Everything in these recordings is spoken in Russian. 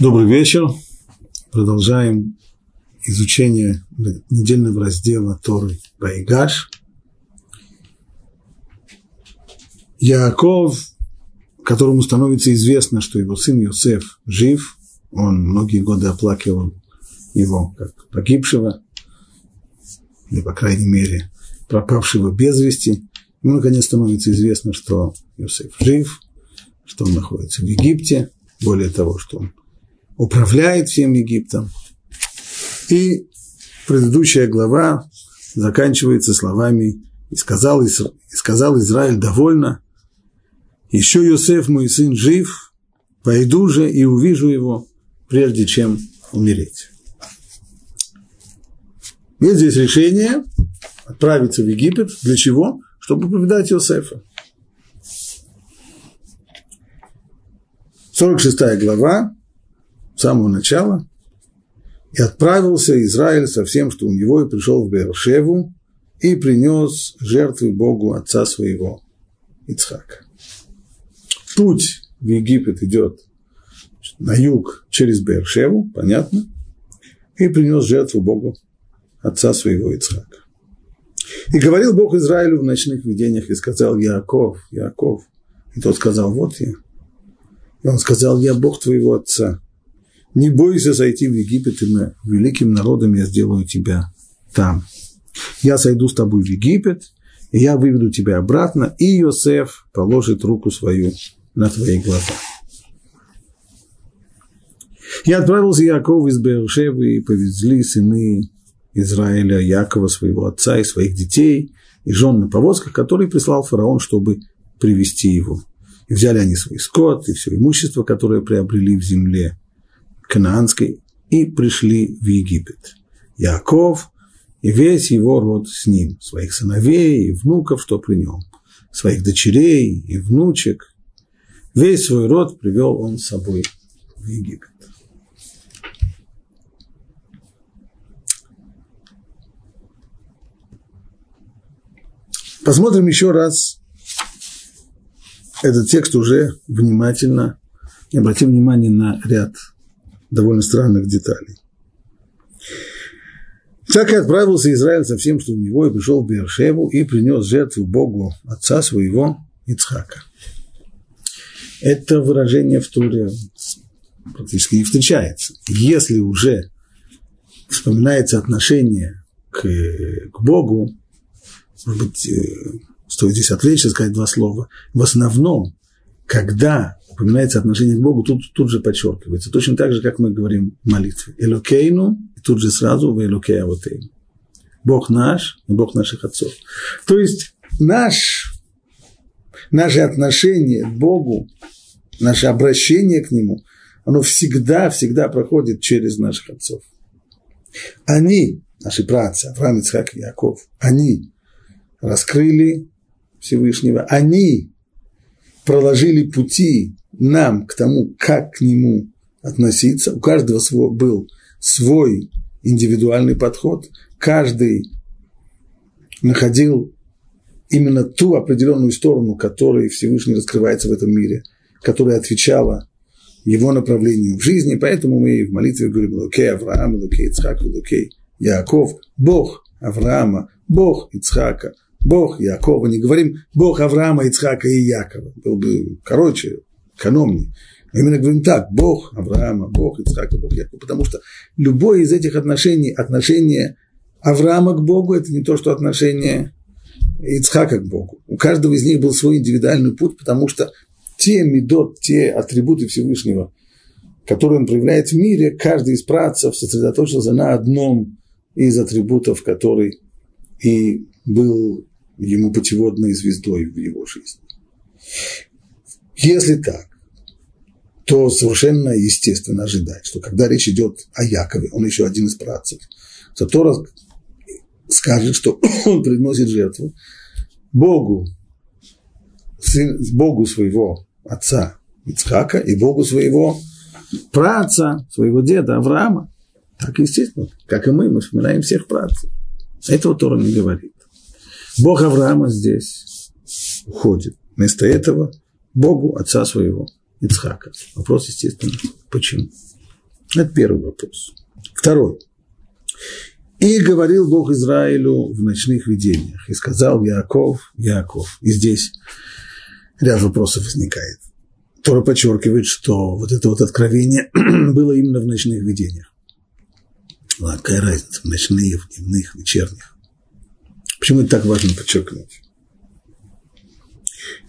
Добрый вечер. Продолжаем изучение недельного раздела Торы Байгаш. Яков, которому становится известно, что его сын Йосеф жив, он многие годы оплакивал его как погибшего, или, по крайней мере, пропавшего без вести. Ему, наконец, становится известно, что Йосеф жив, что он находится в Египте, более того, что он управляет всем Египтом. И предыдущая глава заканчивается словами «И сказал, и сказал Израиль довольно, еще Йосеф, мой сын, жив, пойду же и увижу его, прежде чем умереть». Есть здесь решение отправиться в Египет. Для чего? Чтобы повидать Йосефа. 46 глава, с самого начала. И отправился Израиль со всем, что у него, и пришел в Бершеву, и принес жертвы Богу отца своего, Ицхака. Путь в Египет идет на юг через Бершеву, понятно, и принес жертву Богу отца своего Ицхака. И говорил Бог Израилю в ночных видениях, и сказал, Яков, Яков. И тот сказал, вот я. И он сказал, я Бог твоего отца. Не бойся зайти в Египет, и мы великим народом я сделаю тебя там. Я сойду с тобой в Египет, и я выведу тебя обратно, и Иосиф положит руку свою на твои глаза. Я отправился Яков из Бершевы, и повезли сыны Израиля Якова, своего отца и своих детей, и жен на повозках, которые прислал фараон, чтобы привести его. И взяли они свой скот и все имущество, которое приобрели в земле Канаанской, и пришли в Египет. Яков и весь его род с ним, своих сыновей и внуков, что при нем, своих дочерей и внучек. Весь свой род привел он с собой в Египет. Посмотрим еще раз этот текст уже внимательно и обратим внимание на ряд довольно странных деталей. Так и отправился Израиль со всем, что у него, и пришел в Бершеву, и принес жертву Богу отца своего Ицхака. Это выражение в Туре практически не встречается. Если уже вспоминается отношение к, к Богу, может быть, э, стоит здесь отвлечься, сказать два слова. В основном, когда упоминается отношение к Богу, тут, тут же подчеркивается. Точно так же, как мы говорим в молитве. Элокейну, и тут же сразу в Элокеавотейну. Бог наш и Бог наших отцов. То есть наш, наше отношение к Богу, наше обращение к Нему, оно всегда, всегда проходит через наших отцов. Они, наши братья, Авраам, Ицхак и Яков, они раскрыли Всевышнего, они проложили пути нам к тому, как к нему относиться. У каждого свой, был свой индивидуальный подход. Каждый находил именно ту определенную сторону, которой Всевышний раскрывается в этом мире, которая отвечала его направлению в жизни. Поэтому мы в молитве говорим «Лукей Авраам, Лукей Ицхак, Лукей Яков». Бог Авраама, Бог Ицхака, Бог Якова. Не говорим Бог Авраама, Ицхака и Якова. Был бы короче, экономнее. А именно говорим так, Бог Авраама, Бог Ицхака, Бог Якова. Потому что любое из этих отношений, отношение Авраама к Богу, это не то, что отношение Ицхака к Богу. У каждого из них был свой индивидуальный путь, потому что те медот, те атрибуты Всевышнего, которые он проявляет в мире, каждый из працев сосредоточился на одном из атрибутов, который и был ему путеводной звездой в его жизни. Если так, то совершенно естественно ожидать, что когда речь идет о Якове, он еще один из працев, то Тора скажет, что он приносит жертву Богу, сын, Богу своего отца Ицхака и Богу своего праца, своего деда Авраама. Так естественно, как и мы, мы вспоминаем всех працев. Этого Тора не говорит. Бог Авраама здесь уходит. Вместо этого Богу отца своего Ицхака. Вопрос, естественно, почему? Это первый вопрос. Второй. И говорил Бог Израилю в ночных видениях. И сказал Яков, Яков. И здесь ряд вопросов возникает. Тора подчеркивает, что вот это вот откровение было именно в ночных видениях. Ладно, какая разница, в ночные, в дневных, вечерних. Почему это так важно подчеркнуть?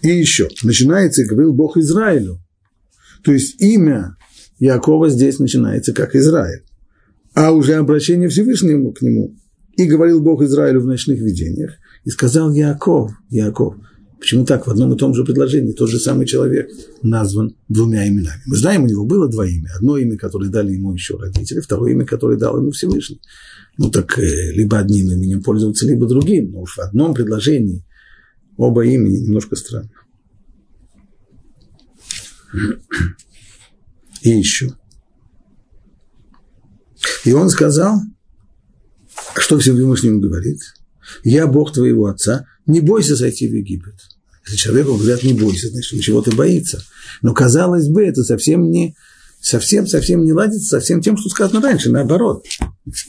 И еще, начинается, говорил Бог Израилю. То есть имя Якова здесь начинается как Израиль. А уже обращение Всевышнему к нему. И говорил Бог Израилю в ночных видениях. И сказал Яков, Яков. Почему так? В одном и том же предложении тот же самый человек назван двумя именами. Мы знаем, у него было два имя. Одно имя, которое дали ему еще родители, второе имя, которое дал ему Всевышний. Ну так э, либо одним именем пользоваться, либо другим. Но уж в одном предложении оба имени немножко странно. И еще. И он сказал, что Всевышнему говорит, я Бог твоего отца, не бойся зайти в Египет. Если человеку говорят, не бойся, значит, он чего-то боится. Но, казалось бы, это совсем не, совсем, совсем не ладится со всем тем, что сказано раньше, наоборот.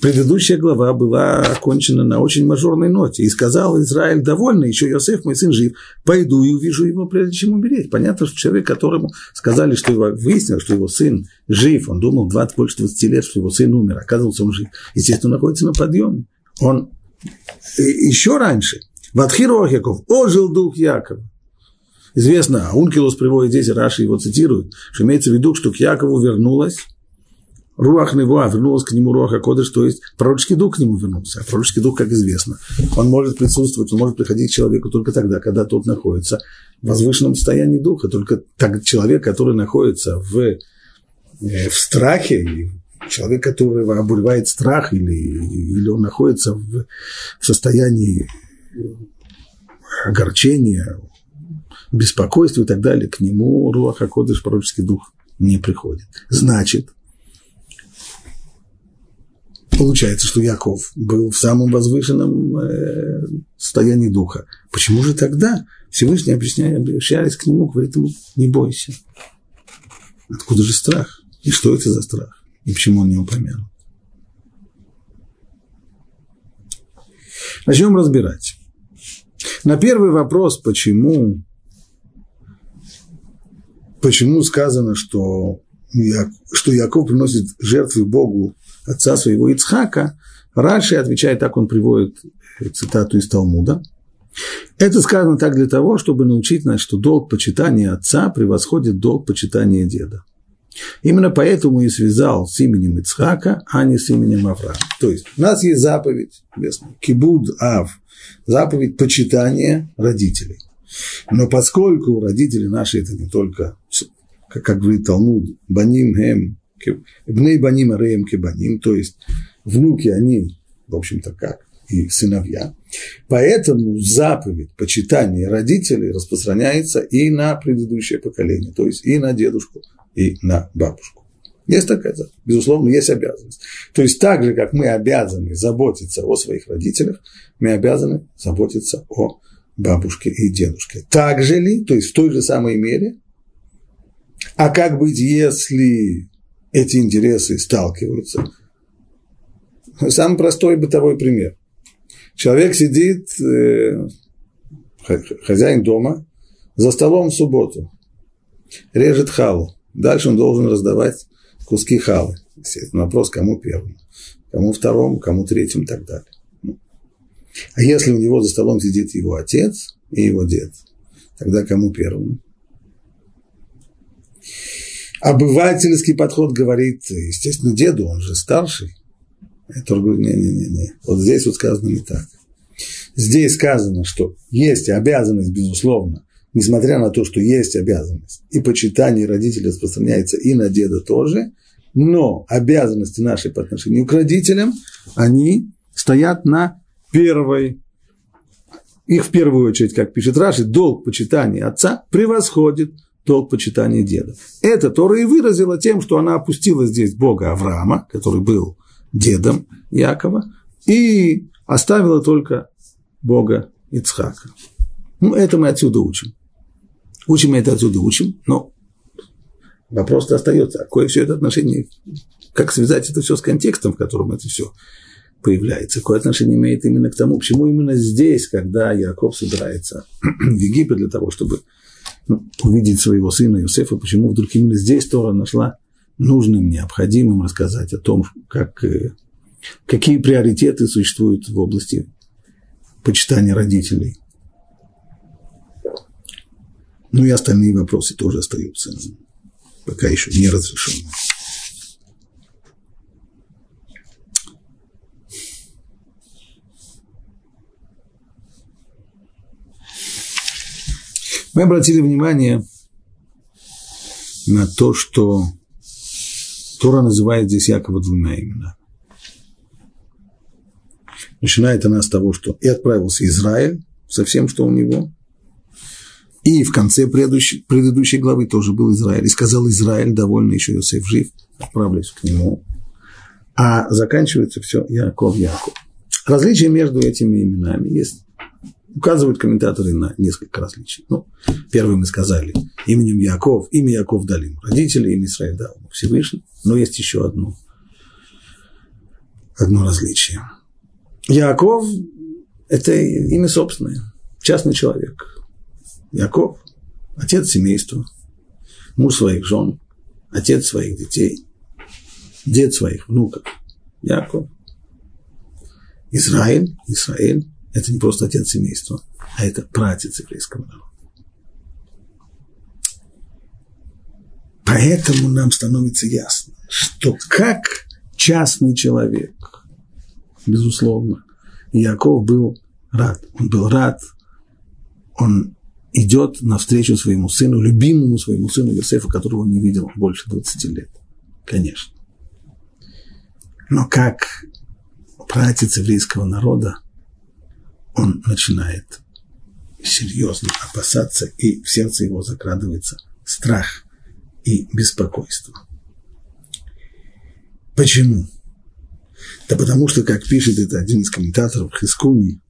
Предыдущая глава была окончена на очень мажорной ноте. И сказал Израиль, довольно, еще Иосиф, мой сын, жив, пойду и увижу его, прежде чем умереть. Понятно, что человек, которому сказали, что его, выяснилось, что его сын жив, он думал 20, больше 20 лет, что его сын умер, оказывается, он жив. Естественно, находится на подъеме. Он еще раньше, в Адхирохиков, ожил дух Якова. Известно, Ункилус приводит здесь, Раши его цитирует, что имеется в виду, что к Якову вернулась Руах Невуа, вернулась к нему Руаха Кодыш, то есть пророческий дух к нему вернулся. А пророческий дух, как известно, он может присутствовать, он может приходить к человеку только тогда, когда тот находится в возвышенном состоянии духа. Только так, человек, который находится в, э, в страхе, человек, который обуревает страх, или, или он находится в, в состоянии огорчения, беспокойство и так далее, к нему Руаха Кодыш, пророческий дух, не приходит. Значит, получается, что Яков был в самом возвышенном э, состоянии духа. Почему же тогда Всевышний, объясняя, обращаясь к нему, говорит ему, не бойся. Откуда же страх? И что это за страх? И почему он не упомянут? Начнем разбирать. На первый вопрос, почему почему сказано, что, что Яков приносит жертвы Богу отца своего Ицхака, Раши отвечает, так он приводит цитату из Талмуда. Это сказано так для того, чтобы научить нас, что долг почитания отца превосходит долг почитания деда. Именно поэтому и связал с именем Ицхака, а не с именем Авраама. То есть у нас есть заповедь, кибуд Ав, заповедь почитания родителей. Но поскольку родители наши это не только, как, как говорит Талмуд, баним хем, бней баним ареем кебаним, то есть внуки они, в общем-то, как и сыновья. Поэтому заповедь почитания родителей распространяется и на предыдущее поколение, то есть и на дедушку, и на бабушку. Есть такая заповедь. Безусловно, есть обязанность. То есть так же, как мы обязаны заботиться о своих родителях, мы обязаны заботиться о бабушке и дедушке. Так же ли, то есть в той же самой мере? А как быть, если эти интересы сталкиваются? Самый простой бытовой пример. Человек сидит, э, хозяин дома, за столом в субботу, режет халу. Дальше он должен раздавать куски халы. Естественно, вопрос, кому первому, кому второму, кому третьему и так далее. А если у него за столом сидит его отец и его дед, тогда кому первому? Обывательский подход говорит, естественно, деду, он же старший. Это говорит, не-не-не, вот здесь вот сказано не так. Здесь сказано, что есть обязанность, безусловно, несмотря на то, что есть обязанность, и почитание родителей распространяется и на деда тоже, но обязанности наши по отношению к родителям, они стоят на первой, их в первую очередь, как пишет Раши, долг почитания отца превосходит долг почитания деда. Это Тора и выразила тем, что она опустила здесь Бога Авраама, который был дедом Якова, и оставила только Бога Ицхака. Ну, это мы отсюда учим. Учим это отсюда учим, но вопрос остается, а какое все это отношение как связать это все с контекстом, в котором это все появляется? Какое отношение имеет именно к тому, почему именно здесь, когда Яков собирается в Египет для того, чтобы увидеть своего сына Иосифа, почему вдруг именно здесь Тора нашла нужным, необходимым рассказать о том, как, э, какие приоритеты существуют в области почитания родителей. Ну и остальные вопросы тоже остаются пока еще не разрешенными. Мы обратили внимание на то, что Тора называет здесь Якова двумя именами. Начинает она с того, что и отправился Израиль со всем, что у него, и в конце предыдущей, предыдущей главы тоже был Израиль. И сказал Израиль, довольно еще Иосиф жив, отправлюсь к нему. А заканчивается все Яков, Яков. Различие между этими именами есть Указывают комментаторы на несколько различий. Ну, первый мы сказали, именем Яков, имя Яков дали ему родители, имя Израиль дал Всевышний, но есть еще одно, одно различие. Яков – это имя собственное, частный человек. Яков – отец семейства, муж своих жен, отец своих детей, дед своих внуков. Яков. Израиль, Израиль это не просто отец семейства, а это пратец еврейского народа. Поэтому нам становится ясно, что как частный человек, безусловно, Яков был рад. Он был рад, он идет навстречу своему сыну, любимому своему сыну Иосифу, которого он не видел больше 20 лет. Конечно. Но как пратец еврейского народа, он начинает серьезно опасаться, и в сердце его закрадывается страх и беспокойство. Почему? Да потому что, как пишет это один из комментаторов Хискуни,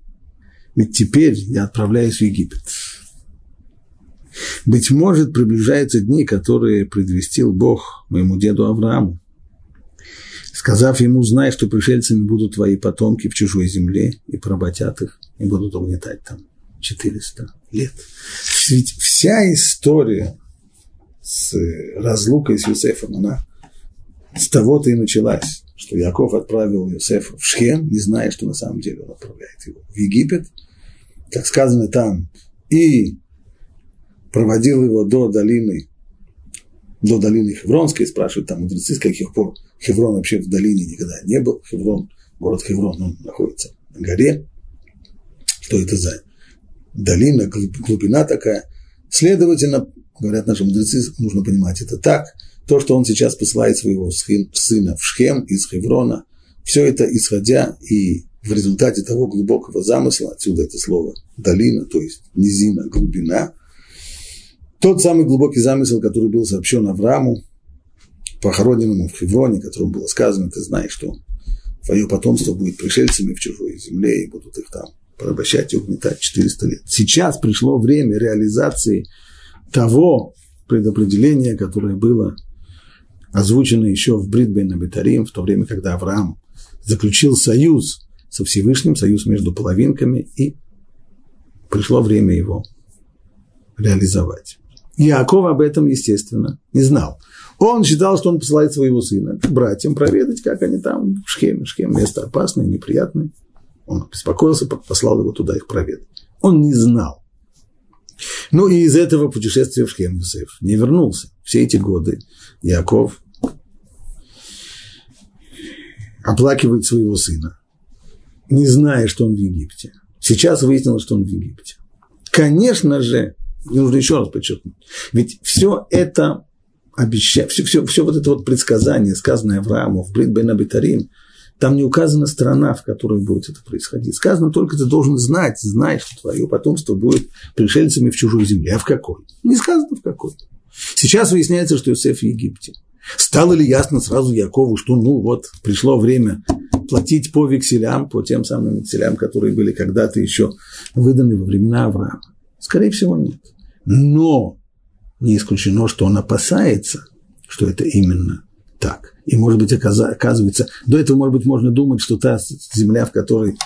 ведь теперь я отправляюсь в Египет. Быть может, приближаются дни, которые предвестил Бог моему деду Аврааму сказав ему, знай, что пришельцами будут твои потомки в чужой земле и поработят их, и будут угнетать там 400 лет. Ведь вся история с разлукой с Юсефом, она с того-то и началась, что Яков отправил Юсефа в Шхем, не зная, что на самом деле он отправляет его в Египет, как сказано там, и проводил его до долины до долины Хевронской, спрашивают там мудрецы, с каких пор Хеврон вообще в долине никогда не был. Хеврон, город Хеврон, он находится на горе. Что это за долина, глубина такая. Следовательно, говорят наши мудрецы, нужно понимать это так. То, что он сейчас посылает своего сына в Шхем из Хеврона, все это исходя и в результате того глубокого замысла, отсюда это слово долина, то есть низина, глубина – тот самый глубокий замысел, который был сообщен Аврааму, похороненному в Хевроне, которому было сказано, ты знаешь, что твое потомство будет пришельцами в чужой земле и будут их там порабощать и угнетать 400 лет. Сейчас пришло время реализации того предопределения, которое было озвучено еще в Бритбейн Бетарим, в то время, когда Авраам заключил союз со Всевышним, союз между половинками, и пришло время его реализовать. Яков об этом, естественно, не знал. Он считал, что он посылает своего сына к братьям проведать, как они там в Шхеме. Шхем место опасное, неприятное. Он беспокоился, послал его туда их проведать. Он не знал. Ну и из этого путешествия в Шхем Юсеф не вернулся. Все эти годы Яков оплакивает своего сына, не зная, что он в Египте. Сейчас выяснилось, что он в Египте. Конечно же, нужно еще раз подчеркнуть. Ведь все это обещание, все, все, все вот это вот предсказание, сказанное Аврааму в Брит Бен там не указана страна, в которой будет это происходить. Сказано только, ты должен знать, знать, что твое потомство будет пришельцами в чужой земле. А в какой? Не сказано в какой. Сейчас выясняется, что Иосиф в Египте. Стало ли ясно сразу Якову, что ну вот пришло время платить по векселям, по тем самым векселям, которые были когда-то еще выданы во времена Авраама? Скорее всего, нет. Но не исключено, что он опасается, что это именно так. И, может быть, оказывается, до этого, может быть, можно думать, что та земля, в которой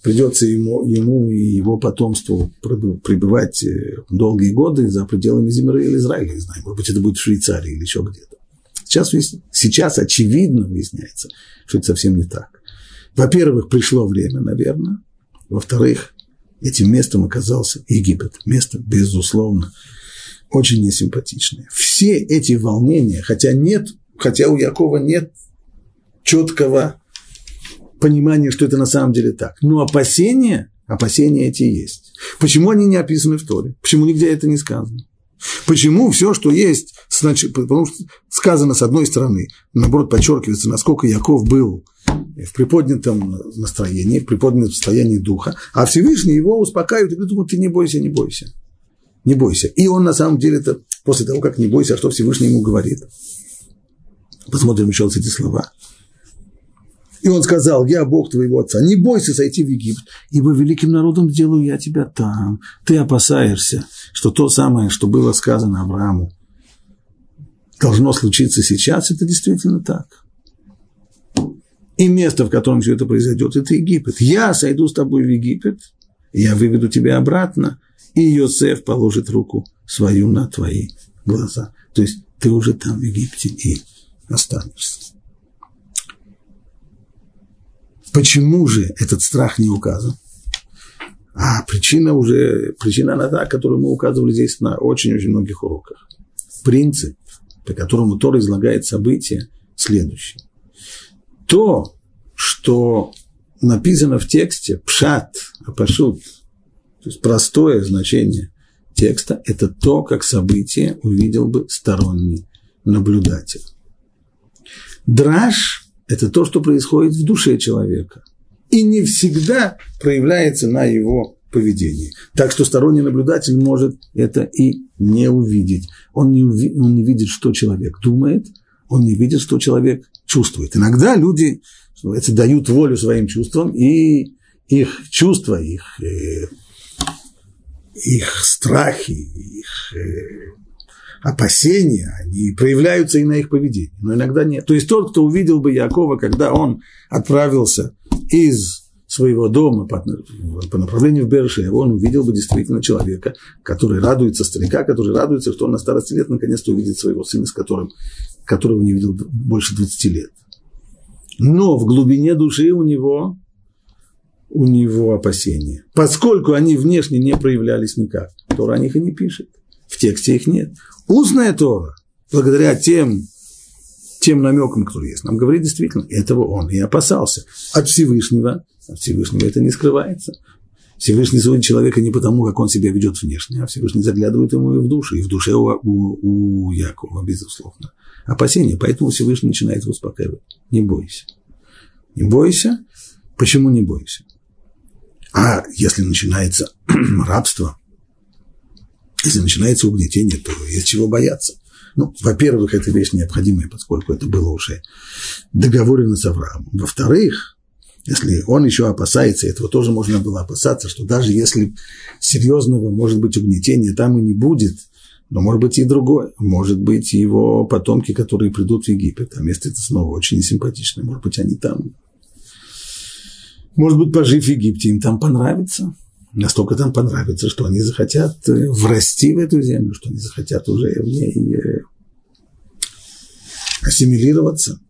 придется ему, ему и его потомству пребывать э, долгие годы за пределами земли или Израиля, не знаю, может быть, это будет в Швейцарии или еще где-то. Сейчас, сейчас очевидно выясняется, что это совсем не так. Во-первых, пришло время, наверное. Во-вторых, этим местом оказался Египет. Место, безусловно, очень несимпатичное. Все эти волнения, хотя нет, хотя у Якова нет четкого понимания, что это на самом деле так. Но опасения, опасения эти есть. Почему они не описаны в Торе? Почему нигде это не сказано? Почему все, что есть, значит, потому что сказано с одной стороны, наоборот, подчеркивается, насколько Яков был в приподнятом настроении, в приподнятом состоянии духа, а Всевышний его успокаивает и говорит, ну, ты не бойся, не бойся, не бойся. И он на самом деле-то, после того, как не бойся, а что Всевышний ему говорит? Посмотрим еще раз эти слова. И он сказал, я Бог твоего отца, не бойся сойти в Египет, ибо великим народом сделаю я тебя там. Ты опасаешься, что то самое, что было сказано Аврааму, должно случиться сейчас, это действительно так. И место, в котором все это произойдет, это Египет. Я сойду с тобой в Египет, я выведу тебя обратно, и Йосеф положит руку свою на твои глаза. То есть ты уже там в Египте и останешься. Почему же этот страх не указан? А причина уже, причина она та, которую мы указывали здесь на очень-очень многих уроках. Принцип, по которому Тор излагает события, следующий. То, что написано в тексте, пшат, апашут, то есть простое значение текста, это то, как событие увидел бы сторонний наблюдатель. Драж это то, что происходит в душе человека. И не всегда проявляется на его поведении. Так что сторонний наблюдатель может это и не увидеть. Он не, уви, он не видит, что человек думает, он не видит, что человек чувствует. Иногда люди это, дают волю своим чувствам, и их чувства, их, э, их страхи, их э, опасения, они проявляются и на их поведении, но иногда нет. То есть тот, кто увидел бы Якова, когда он отправился из своего дома по, направлению в Бершев, он увидел бы действительно человека, который радуется, старика, который радуется, что он на старости лет наконец-то увидит своего сына, с которым, которого не видел больше 20 лет. Но в глубине души у него, у него опасения. Поскольку они внешне не проявлялись никак, Тора о них и не пишет. В тексте их нет. Устная Тора, благодаря тем, тем намекам, которые есть, нам говорит действительно, этого он и опасался. От Всевышнего, от Всевышнего это не скрывается. Всевышний судит человека не потому, как он себя ведет внешне, а Всевышний заглядывает ему и в душу, и в душе у, у, у Якова, безусловно. Опасение, поэтому Всевышний начинает успокаивать. Не бойся. Не бойся. Почему не бойся? А если начинается рабство, если начинается угнетение, то есть чего бояться. Ну, во-первых, это вещь необходимая, поскольку это было уже договорено с Авраамом. Во-вторых, если он еще опасается, этого тоже можно было опасаться, что даже если серьезного, может быть, угнетения там и не будет, но может быть и другое. Может быть, его потомки, которые придут в Египет, а место это снова очень симпатичное, может быть, они там, может быть, пожив в Египте, им там понравится – настолько там понравится, что они захотят э, врасти в эту землю, что они захотят уже в ней э, ассимилироваться.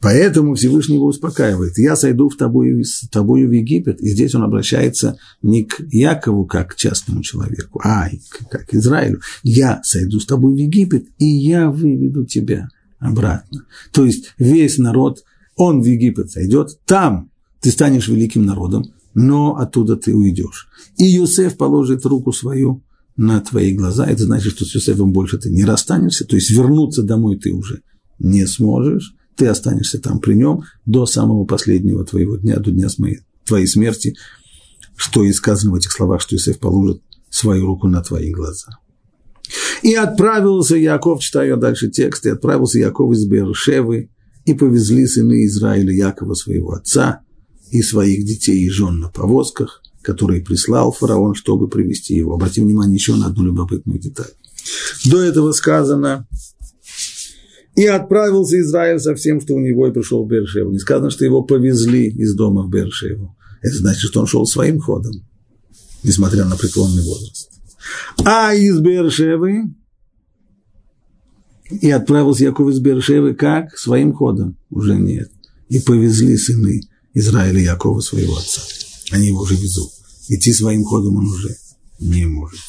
Поэтому Всевышний его успокаивает. Я сойду в тобою, с тобою в Египет. И здесь он обращается не к Якову, как к частному человеку, а как к Израилю. Я сойду с тобой в Египет, и я выведу тебя обратно. То есть весь народ, он в Египет сойдет, там ты станешь великим народом, но оттуда ты уйдешь. И Юсеф положит руку свою на твои глаза. Это значит, что с Юсефом больше ты не расстанешься, то есть вернуться домой ты уже не сможешь. Ты останешься там при нем до самого последнего твоего дня, до дня твоей смерти, что и сказано в этих словах, что Юсеф положит свою руку на твои глаза. И отправился Яков, читаю дальше текст, и отправился Яков из Бершевы, и повезли сыны Израиля Якова, своего отца, и своих детей и жен на повозках, которые прислал фараон, чтобы привести его. Обратим внимание еще на одну любопытную деталь. До этого сказано, И отправился Израиль со всем, что у него, и пришел в Бершеву. Не сказано, что его повезли из дома в Бершеву. Это значит, что он шел своим ходом, несмотря на преклонный возраст. А из Бершевы и отправился Яков из Бершевы как? Своим ходом. Уже нет. И повезли сыны Израиля Якова своего отца. Они его уже везут. Идти своим ходом он уже не может.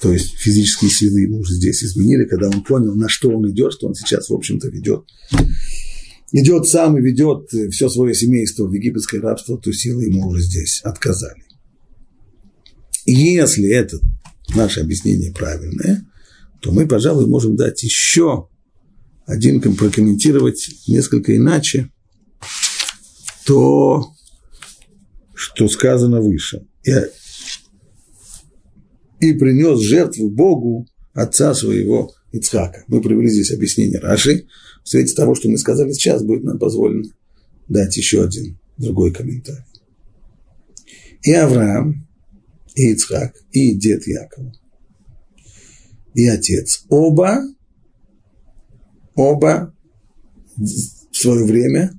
То есть физические силы ему уже здесь изменили, когда он понял, на что он идет, что он сейчас, в общем-то, ведет. Идет сам и ведет все свое семейство в египетское рабство, то силы ему уже здесь отказали. И если это наше объяснение правильное, то мы, пожалуй, можем дать еще один, прокомментировать несколько иначе то, что сказано выше. Я и принес жертву Богу отца своего Ицхака. Мы привели здесь объяснение Раши. В свете того, что мы сказали сейчас, будет нам позволено дать еще один другой комментарий. И Авраам, и Ицхак, и дед Якова, и отец, оба, оба в свое время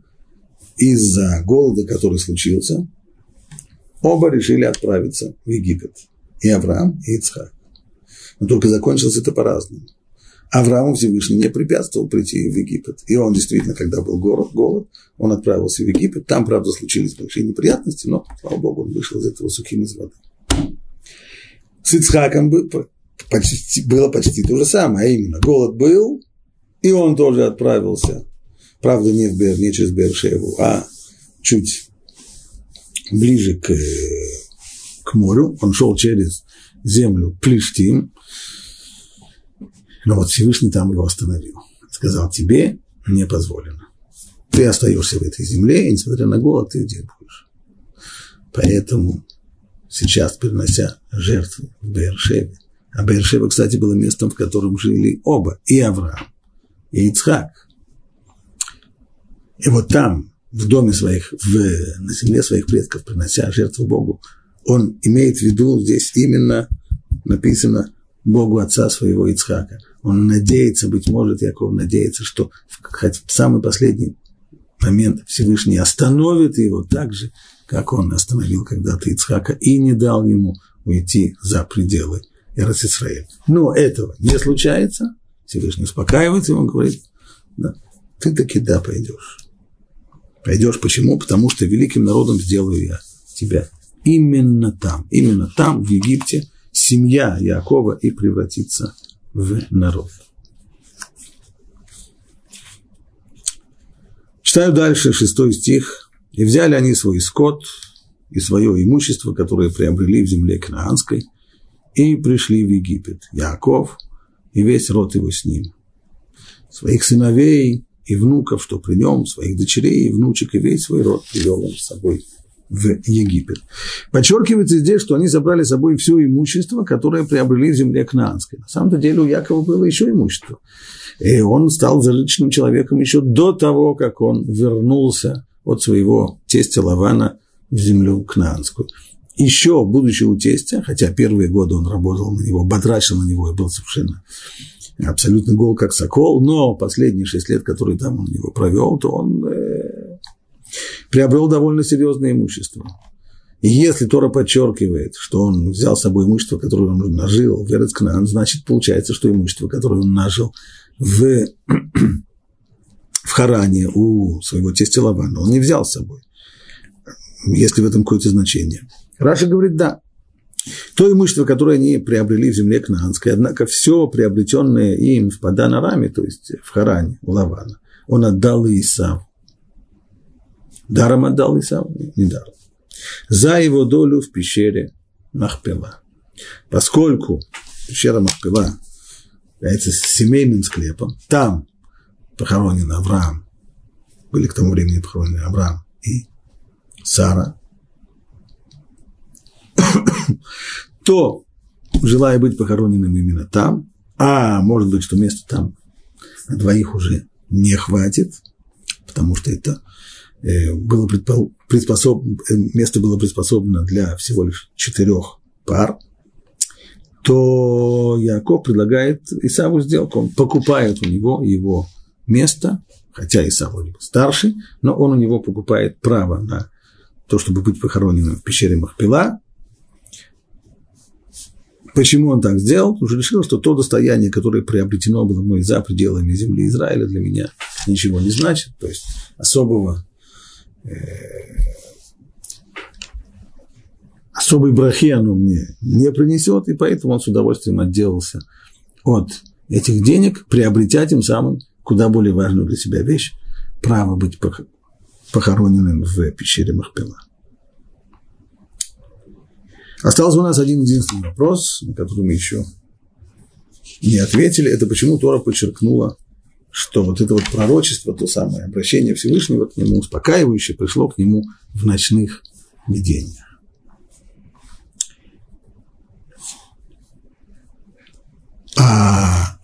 из-за голода, который случился, оба решили отправиться в Египет – и Авраам, и Ицхак. Но только закончилось это по-разному. Аврааму Всевышний не препятствовал прийти в Египет. И он действительно, когда был город, голод, он отправился в Египет. Там, правда, случились большие неприятности, но, слава Богу, он вышел из этого сухим из воды. С Ицхаком почти, было почти то же самое, а именно голод был, и он тоже отправился, правда, не, в Бер, не через Бершеву, а чуть ближе к к морю, он шел через землю Плештим, но вот Всевышний там его остановил. Сказал, тебе не позволено. Ты остаешься в этой земле, и несмотря на голод, ты где будешь. Поэтому сейчас, перенося жертвы в Бершеве, а Бершева, кстати, было местом, в котором жили оба, и Авраам, и Ицхак. И вот там, в доме своих, в, на земле своих предков, принося жертву Богу, он имеет в виду здесь именно написано Богу отца своего Ицхака. Он надеется, быть может, Яков надеется, что хоть в самый последний момент Всевышний остановит его так же, как он остановил когда-то Ицхака и не дал ему уйти за пределы Иерусалима. Но этого не случается. Всевышний успокаивается, он говорит, да, ты таки да пойдешь. Пойдешь почему? Потому что великим народом сделаю я тебя именно там, именно там, в Египте, семья Якова и превратится в народ. Читаю дальше шестой стих. «И взяли они свой скот и свое имущество, которое приобрели в земле Кнаанской, и пришли в Египет. Яков и весь род его с ним. Своих сыновей и внуков, что при нем, своих дочерей и внучек, и весь свой род привел он с собой в Египет. Подчеркивается здесь, что они забрали с собой все имущество, которое приобрели в земле Кнаанской. На самом деле у Якова было еще имущество. И он стал зажиточным человеком еще до того, как он вернулся от своего тестя Лавана в землю Кнаанскую. Еще, будучи у тестя, хотя первые годы он работал на него, батрачил на него и был совершенно абсолютно гол, как сокол, но последние шесть лет, которые там он его провел, то он э, приобрел довольно серьезное имущество. И если Тора подчеркивает, что он взял с собой имущество, которое он нажил в Эрецкнан, значит, получается, что имущество, которое он нажил в, в Харане у своего тестя Лавана, он не взял с собой, если в этом какое-то значение. Раша говорит, да, то имущество, которое они приобрели в земле Кнаанской, однако все приобретенное им в Паданараме, то есть в Харане, у Лавана, он отдал Исаву. Даром отдал Исав? Не даром. За его долю в пещере Махпела. Поскольку пещера Махпела является семейным склепом, там похоронен Авраам, были к тому времени похоронены Авраам и Сара, то, желая быть похороненным именно там, а может быть, что места там на двоих уже не хватит, потому что это Э, было приспособ... Э, место было приспособлено для всего лишь четырех пар, то Яков предлагает Исаву сделку. Он покупает у него его место, хотя Исав вроде бы старший, но он у него покупает право на то, чтобы быть похороненным в пещере Махпила. Почему он так сделал? Уже решил, что то достояние, которое приобретено было мной за пределами земли Израиля, для меня ничего не значит. То есть особого э, особой брахи оно мне не принесет, и поэтому он с удовольствием отделался от этих денег, приобретя тем самым куда более важную для себя вещь – право быть похороненным в пещере Махпела. Остался у нас один единственный вопрос, на который мы еще не ответили. Это почему Тора подчеркнула, что вот это вот пророчество, то самое обращение Всевышнего к нему, успокаивающее, пришло к нему в ночных видениях. А,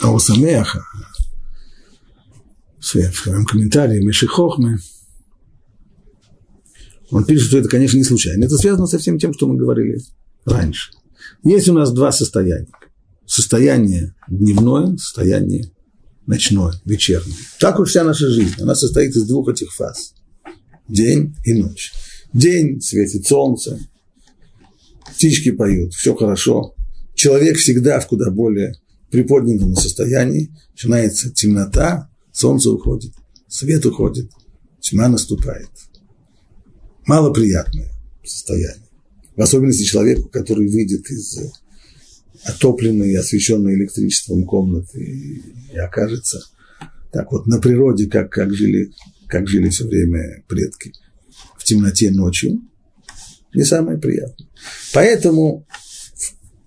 а у Самеха, в своем комментарии Меши Хохме, он пишет, что это, конечно, не случайно. Это связано со всем тем, что мы говорили раньше. Есть у нас два состояния. Состояние дневное, состояние ночное, вечернее. Так уж вся наша жизнь. Она состоит из двух этих фаз. День и ночь. День, светит солнце, птички поют, все хорошо человек всегда в куда более приподнятом состоянии, начинается темнота, солнце уходит, свет уходит, тьма наступает. Малоприятное состояние. В особенности человеку, который выйдет из отопленной и освещенной электричеством комнаты и, и окажется так вот на природе, как, как, жили, как жили все время предки, в темноте ночью, не самое приятное. Поэтому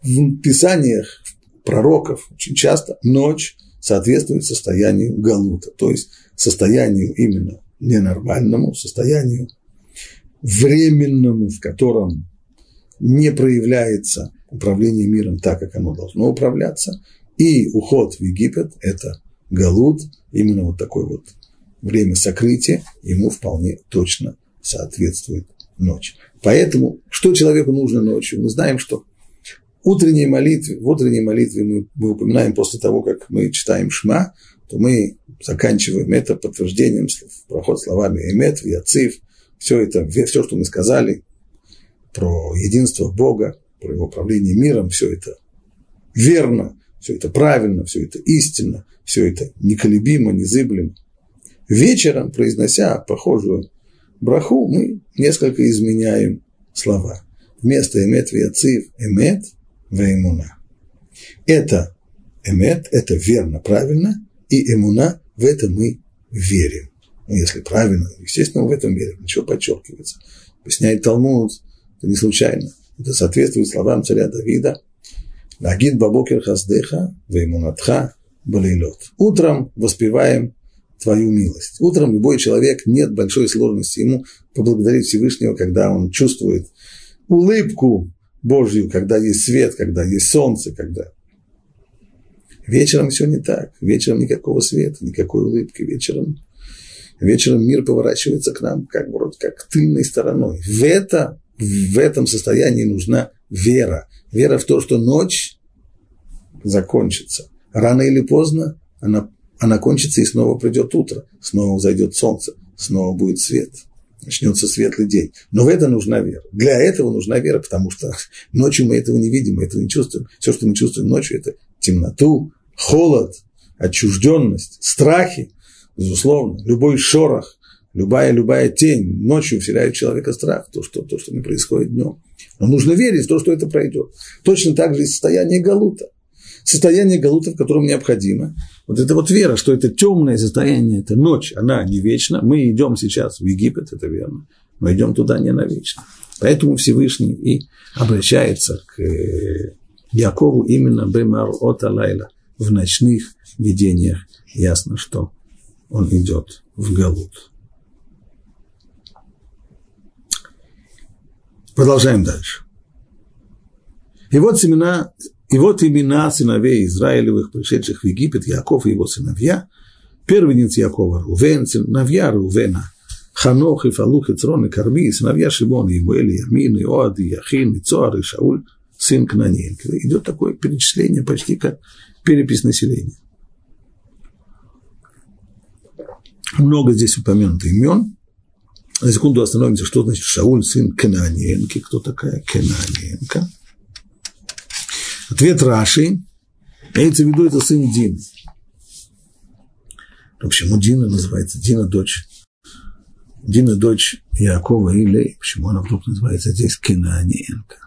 в писаниях пророков очень часто ночь соответствует состоянию галута, то есть состоянию именно ненормальному, состоянию временному, в котором не проявляется управление миром так, как оно должно управляться, и уход в Египет – это галут, именно вот такое вот время сокрытия, ему вполне точно соответствует ночь. Поэтому, что человеку нужно ночью? Мы знаем, что утренней молитве, в утренней молитве мы, мы упоминаем после того, как мы читаем Шма, то мы заканчиваем это подтверждением проход словами Эмет, Яцив, все это, все, что мы сказали про единство Бога, про его управление миром, все это верно, все это правильно, все это истинно, все это неколебимо, незыблемо. Вечером, произнося похожую браху, мы несколько изменяем слова. Вместо эмет вияцив эмет веймуна. Это эмет, это верно, правильно, и эмуна, в это мы верим. Если правильно, естественно, в этом верим, ничего подчеркивается. Объясняет Талмуд, это не случайно. Это соответствует словам царя Давида. Нагид бабокер хаздеха, веймунатха балейлот. Утром воспеваем твою милость. Утром любой человек, нет большой сложности ему поблагодарить Всевышнего, когда он чувствует улыбку Божью, когда есть свет, когда есть солнце, когда... Вечером все не так. Вечером никакого света, никакой улыбки. Вечером, вечером мир поворачивается к нам как вроде как тыльной стороной. В, это, в этом состоянии нужна вера. Вера в то, что ночь закончится. Рано или поздно она, она кончится и снова придет утро. Снова зайдет солнце. Снова будет свет начнется светлый день. Но в это нужна вера. Для этого нужна вера, потому что ночью мы этого не видим, мы этого не чувствуем. Все, что мы чувствуем ночью, это темноту, холод, отчужденность, страхи, безусловно, любой шорох, любая, любая тень ночью вселяет в человека страх, то что, то, что не происходит днем. Но нужно верить в то, что это пройдет. Точно так же и состояние Галута состояние галута, в котором необходимо. Вот это вот вера, что это темное состояние, это ночь, она не вечна. Мы идем сейчас в Египет, это верно, но идем туда не навечно. Поэтому Всевышний и обращается к э, Якову именно Бемар от Алайла в ночных видениях. Ясно, что он идет в Галут. Продолжаем дальше. И вот семена и вот имена сыновей Израилевых, пришедших в Египет, Яков и его сыновья, первенец Якова, Рувен, сыновья Рувена, Ханох и Фалух и Црон и Карми, сыновья Шимон, и Имуэль, и Ямин, и Оад, и Яхин, и Цоар, и Шауль, сын Кнаниэль. Идет такое перечисление почти как перепись населения. Много здесь упомянуто имен. На секунду остановимся, что значит Шауль, сын Кананиенки. Кто такая Кананиенка? Ответ Раши. Имеется в виду, это сын Дин. Почему Дина называется? Дина дочь. Дина дочь Якова и Лей. Почему она вдруг называется здесь Кинаниенко?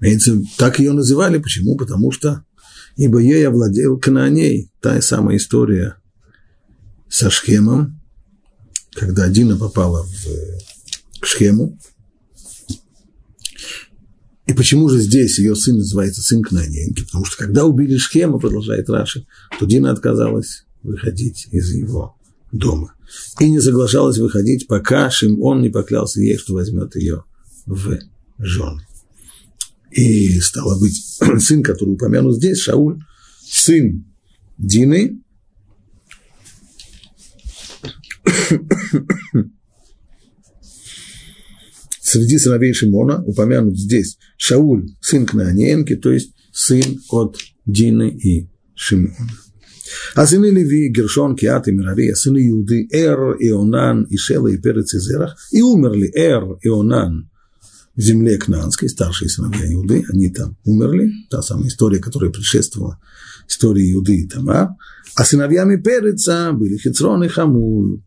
Имеется, так ее называли. Почему? Потому что ибо ей овладел Кананей. Та самая история со Шхемом, когда Дина попала в, к Шхему. И почему же здесь ее сын называется сын Кнаненки? Потому что когда убили Шхема, продолжает Раши, то Дина отказалась выходить из его дома. И не соглашалась выходить, пока Шимон не поклялся ей, что возьмет ее в жены. И стало быть, сын, который упомянут здесь, Шауль, сын Дины, Среди сыновей Шимона упомянут здесь Шауль, сын Кнааненки, то есть сын от Дины и Шимона. А сыны Леви, Гершон, Киат и Мирави, сыны Иуды, Эр, Ионан, Ишела и Перец и Зерах, и умерли Эр, Ионан в земле Кнаанской, старшие сыновья Иуды, они там умерли, та самая история, которая предшествовала истории Иуды и Тамар, а сыновьями Переца были Хицрон и Хамуль,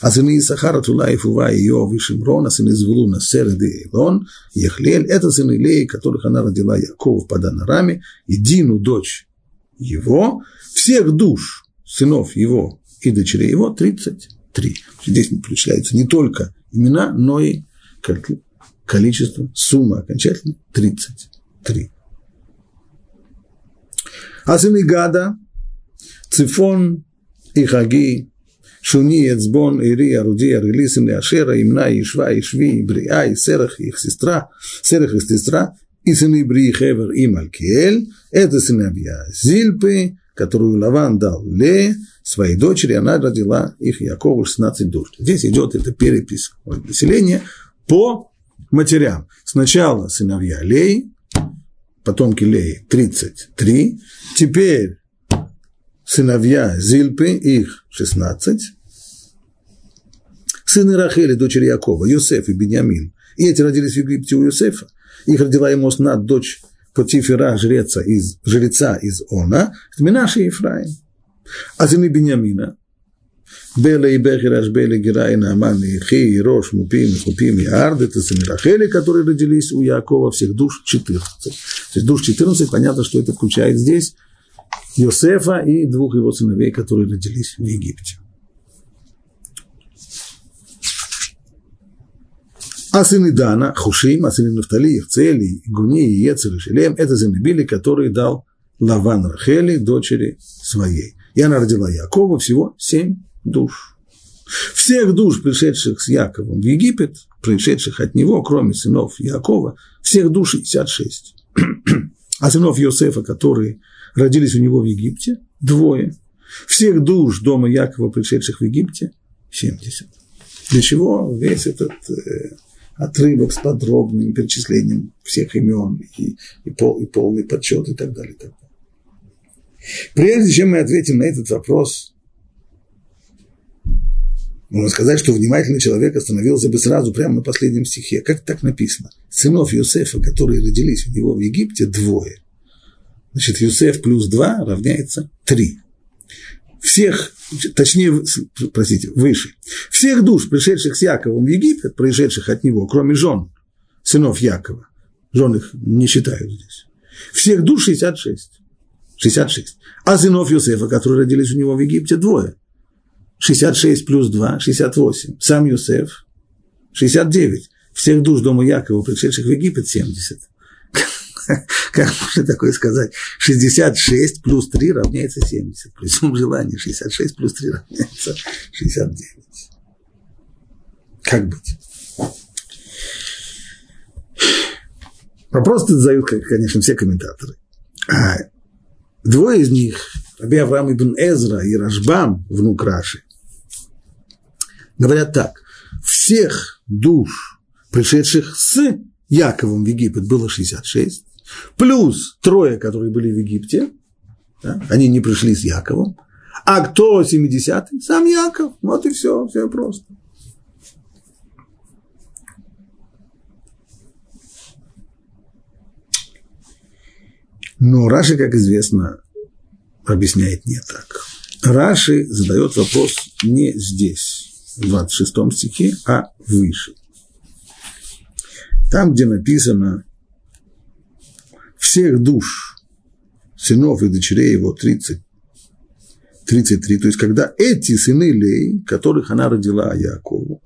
а сыны Исахара, Тула, Ифува, Иов и Шимрон, а сыны Звулуна, Серед и Илон, Ехлель, это сыны Леи, которых она родила Яков в Паданараме, и Дину, дочь его, всех душ сынов его и дочерей его 33. Здесь перечисляются не только имена, но и количество, сумма окончательно 33. А сыны Гада, Цифон и Хаги, Шуни, Эцбон, Ири, Аруди, Арили, сын Ашера, Имна, Ишва, Ишви, Бриа, и Серах, их сестра, Серах, их сестра, и сыны Бри, Хевер и Малькиэль, это сыновья Зильпы, которую Лаван дал Ле, своей дочери, она родила их Якову 16 душ. Здесь идет эта перепись населения по матерям. Сначала сыновья Лей, потомки Леи 33, теперь сыновья Зильпы, их 16, сыны Рахели, дочери Якова, Йосеф и Беньямин. И эти родились в Египте у Йосефа. Их родила ему Снат, дочь Потифера, жреца из, жреца из Она, Минаша и Ефраим. А сыны Беньямина, Бела и Бехираш, Бела, Гера и Нааман, и Хи, и Рош, Мупим, Хупим, и Ард, это сыны Рахели, которые родились у Якова, всех душ 14. То есть душ 14, понятно, что это включает здесь Йосефа и двух его сыновей, которые родились в Египте. А сыны Дана, Хушим, а сыны Нафтали, Евцели, Гуни, Ецер и Шелем – это сыны Били, которые дал Лаван Рахели, дочери своей. И она родила Якова всего семь душ. Всех душ, пришедших с Яковом в Египет, пришедших от него, кроме сынов Якова, всех душ 66. А сынов Иосифа, которые родились у него в Египте, двое. Всех душ дома Якова, пришедших в Египте, 70. Для чего весь этот э, отрывок с подробным перечислением всех имен и, и, пол, и полный подсчет и так далее. Так. Прежде чем мы ответим на этот вопрос, можно сказать, что внимательный человек остановился бы сразу прямо на последнем стихе. Как так написано? Сынов Юсефа, которые родились у него в Египте, двое. Значит, Юсеф плюс два равняется три. Всех, точнее, простите, выше. Всех душ, пришедших с Яковом в Египет, пришедших от него, кроме жен, сынов Якова, жен их не считают здесь, всех душ 66. 66. А сынов Юсефа, которые родились у него в Египте, двое. 66 плюс 2, 68. Сам Юсеф, 69. Всех душ дома Якова, пришедших в Египет, 70. Как можно такое сказать? 66 плюс 3 равняется 70. При всем желании 66 плюс 3 равняется 69. Как быть? Вопрос задают, конечно, все комментаторы. А двое из них, Раби Авраам ибн Эзра и Рашбам, внук Раши, говорят так. Всех душ, пришедших с Яковом в Египет, было 66, плюс трое, которые были в Египте, да, они не пришли с Яковом, а кто 70-й? Сам Яков. Вот и все, все просто. Но Раши, как известно, объясняет не так. Раши задает вопрос не здесь, в 26 стихе, а выше. Там, где написано всех душ сынов и дочерей его 30, 33, то есть когда эти сыны Лей, которых она родила Якову,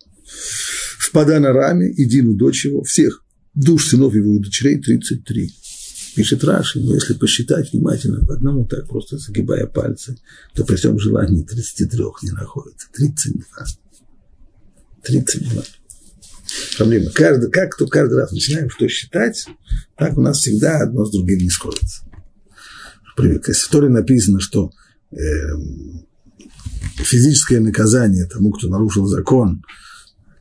в Паданараме и Дину дочь его, всех душ сынов его и дочерей 33. Пишет Раши, но если посчитать внимательно по одному, так просто загибая пальцы, то при всем желании 33 не находится. 32. 32. Проблема. Каждый, как кто каждый раз начинаем что считать, так у нас всегда одно с другим не сходится. Например, в истории написано, что э, физическое наказание тому, кто нарушил закон,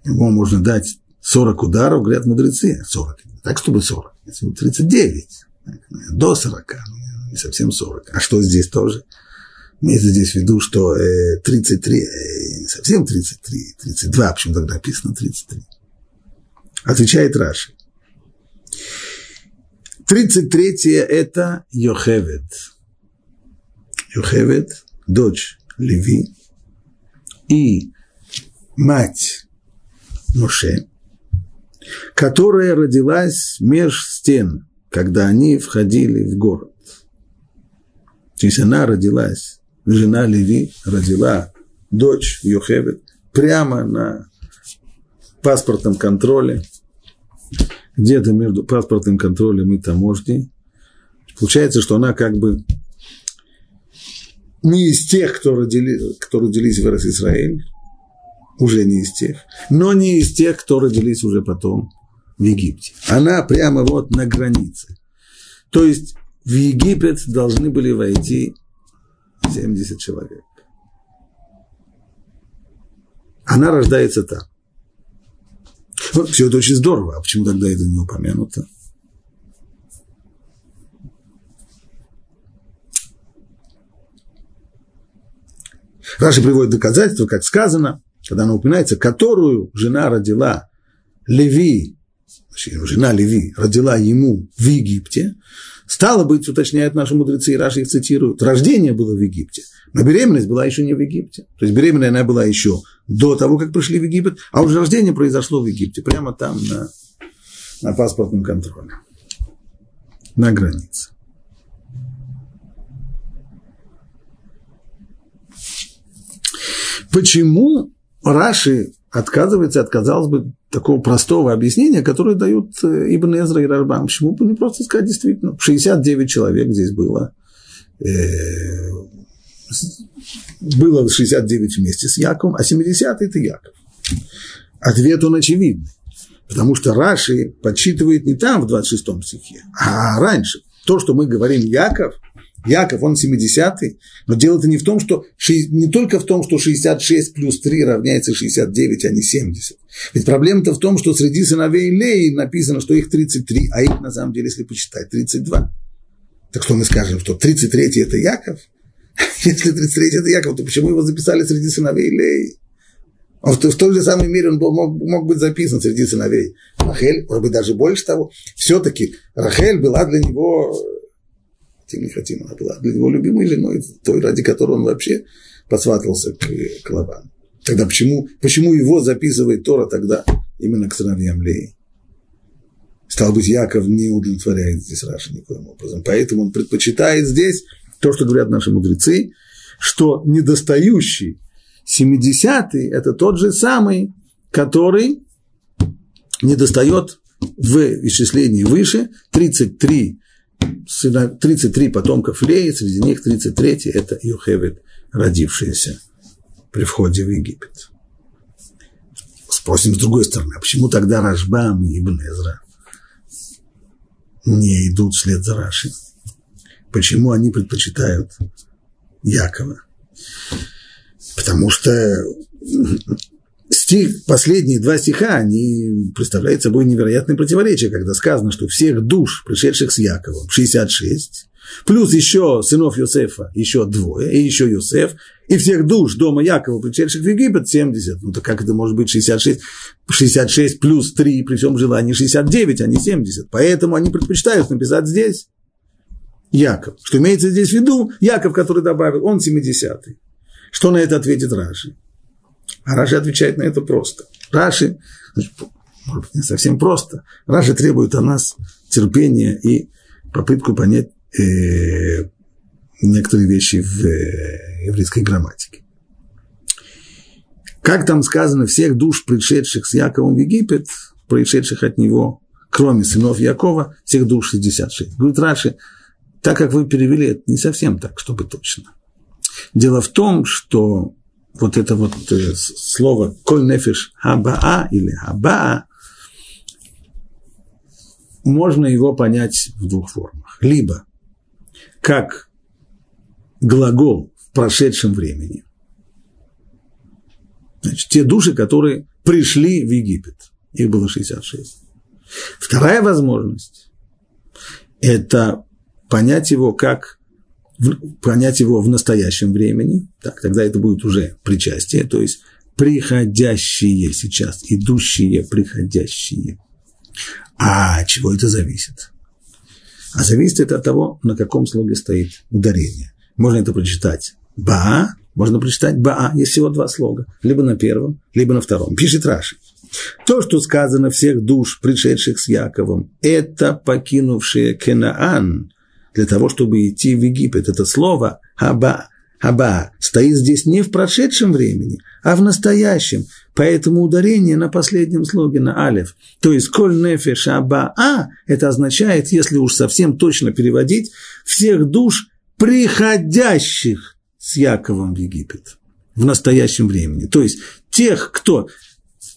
ему можно дать 40 ударов, говорят мудрецы, 40, так чтобы 40, 39 до 40, ну, не совсем 40. А что здесь тоже? Имеется здесь в виду, что 33, э, э, не совсем 33, 32, почему тогда написано 33? Отвечает Раши. 33 это Йохевед. Йохевед, дочь Леви и мать Моше, которая родилась меж стен когда они входили в город. То есть она родилась, жена Леви родила дочь Йохевет прямо на паспортном контроле, где-то между паспортным контролем и таможней. Получается, что она как бы не из тех, кто, родили, кто родились в Израиль, уже не из тех, но не из тех, кто родились уже потом в Египте. Она прямо вот на границе. То есть в Египет должны были войти 70 человек. Она рождается там. Вот, все это очень здорово. А почему тогда это не упомянуто? Раши приводит доказательства, как сказано, когда она упоминается, которую жена родила Леви жена Леви, родила ему в Египте, стало быть, уточняют наши мудрецы, и Раши их цитируют, рождение было в Египте, но беременность была еще не в Египте. То есть беременная она была еще до того, как пришли в Египет, а уже рождение произошло в Египте, прямо там на, на паспортном контроле, на границе. Почему Раши отказывается от, казалось бы, такого простого объяснения, которое дают э, Ибн Эзра и Рашбам. Почему бы не просто сказать действительно? 69 человек здесь было. Э, было 69 вместе с Яковом, а 70 это Яков. Ответ он очевидный. Потому что Раши подсчитывает не там, в 26 стихе, а раньше. То, что мы говорим Яков, Яков, он 70-й, но дело это не в том, что, не только в том, что 66 плюс 3 равняется 69, а не 70. Ведь проблема-то в том, что среди сыновей Леи написано, что их 33, а их на самом деле, если почитать, 32. Так что мы скажем, что 33 это Яков? Если 33 это Яков, то почему его записали среди сыновей Леи? В, в той же самой мере он был, мог, мог быть записан среди сыновей Рахель, может быть, даже больше того. Все-таки Рахель была для него хотим не хотим, она была для него любимой женой, той, ради которой он вообще посватывался к, к Лавану. Тогда почему, почему его записывает Тора тогда именно к сыновьям Леи? Стал быть, Яков не удовлетворяет здесь Раши никоим образом. Поэтому он предпочитает здесь то, что говорят наши мудрецы, что недостающий 70-й – это тот же самый, который недостает в исчислении выше 33 33 потомков Леи, среди них 33 это Йохевед, родившиеся при входе в Египет. Спросим с другой стороны, а почему тогда Рашбам и Ибн Эзра не идут вслед за Раши? Почему они предпочитают Якова? Потому что стих, последние два стиха, они представляют собой невероятное противоречие, когда сказано, что всех душ, пришедших с Яковом, 66, плюс еще сынов Йосефа, еще двое, и еще Йосеф, и всех душ дома Якова, пришедших в Египет, 70. Ну, так как это может быть 66? 66 плюс 3 при всем желании 69, а не 70. Поэтому они предпочитают написать здесь Яков. Что имеется здесь в виду? Яков, который добавил, он 70-й. Что на это ответит Раши? А Раши отвечает на это просто. Раши, может быть, не совсем просто. Раши требует от нас терпения и попытку понять э, некоторые вещи в э, еврейской грамматике. Как там сказано, всех душ, пришедших с Яковом в Египет, пришедших от него, кроме сынов Якова, всех душ 66. Говорит Раши, так как вы перевели, это не совсем так, чтобы точно. Дело в том, что вот это вот э, слово «коль нефиш хабаа» или «хабаа» можно его понять в двух формах. Либо как глагол в прошедшем времени. Значит, те души, которые пришли в Египет. Их было 66. Вторая возможность – это понять его как понять его в настоящем времени, так, тогда это будет уже причастие, то есть приходящие сейчас, идущие, приходящие. А чего это зависит? А зависит это от того, на каком слоге стоит ударение. Можно это прочитать ба, можно прочитать баа, есть всего два слога, либо на первом, либо на втором. Пишет Раши. То, что сказано всех душ, пришедших с Яковом, это покинувшие Кенаан, для того, чтобы идти в Египет. Это слово «хаба», «хаба» стоит здесь не в прошедшем времени, а в настоящем. Поэтому ударение на последнем слоге, на алев. То есть «коль нефе шаба а» это означает, если уж совсем точно переводить, всех душ, приходящих с Яковом в Египет в настоящем времени. То есть тех, кто...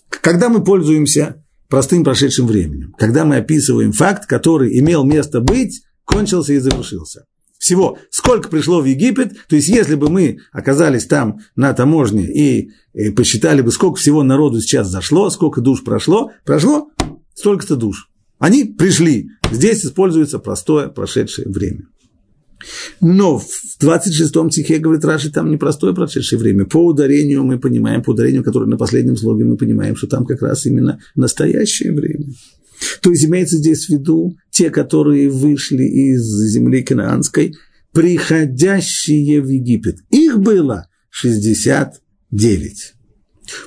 Когда мы пользуемся простым прошедшим временем, когда мы описываем факт, который имел место быть кончился и завершился. Всего сколько пришло в Египет, то есть если бы мы оказались там на таможне и, и посчитали бы, сколько всего народу сейчас зашло, сколько душ прошло, прошло столько-то душ. Они пришли. Здесь используется простое прошедшее время. Но в 26-м стихе, говорит Раши, там не простое прошедшее время. По ударению мы понимаем, по ударению, которое на последнем слоге, мы понимаем, что там как раз именно настоящее время. То есть имеется здесь в виду те, которые вышли из земли Канаанской, приходящие в Египет. Их было 69.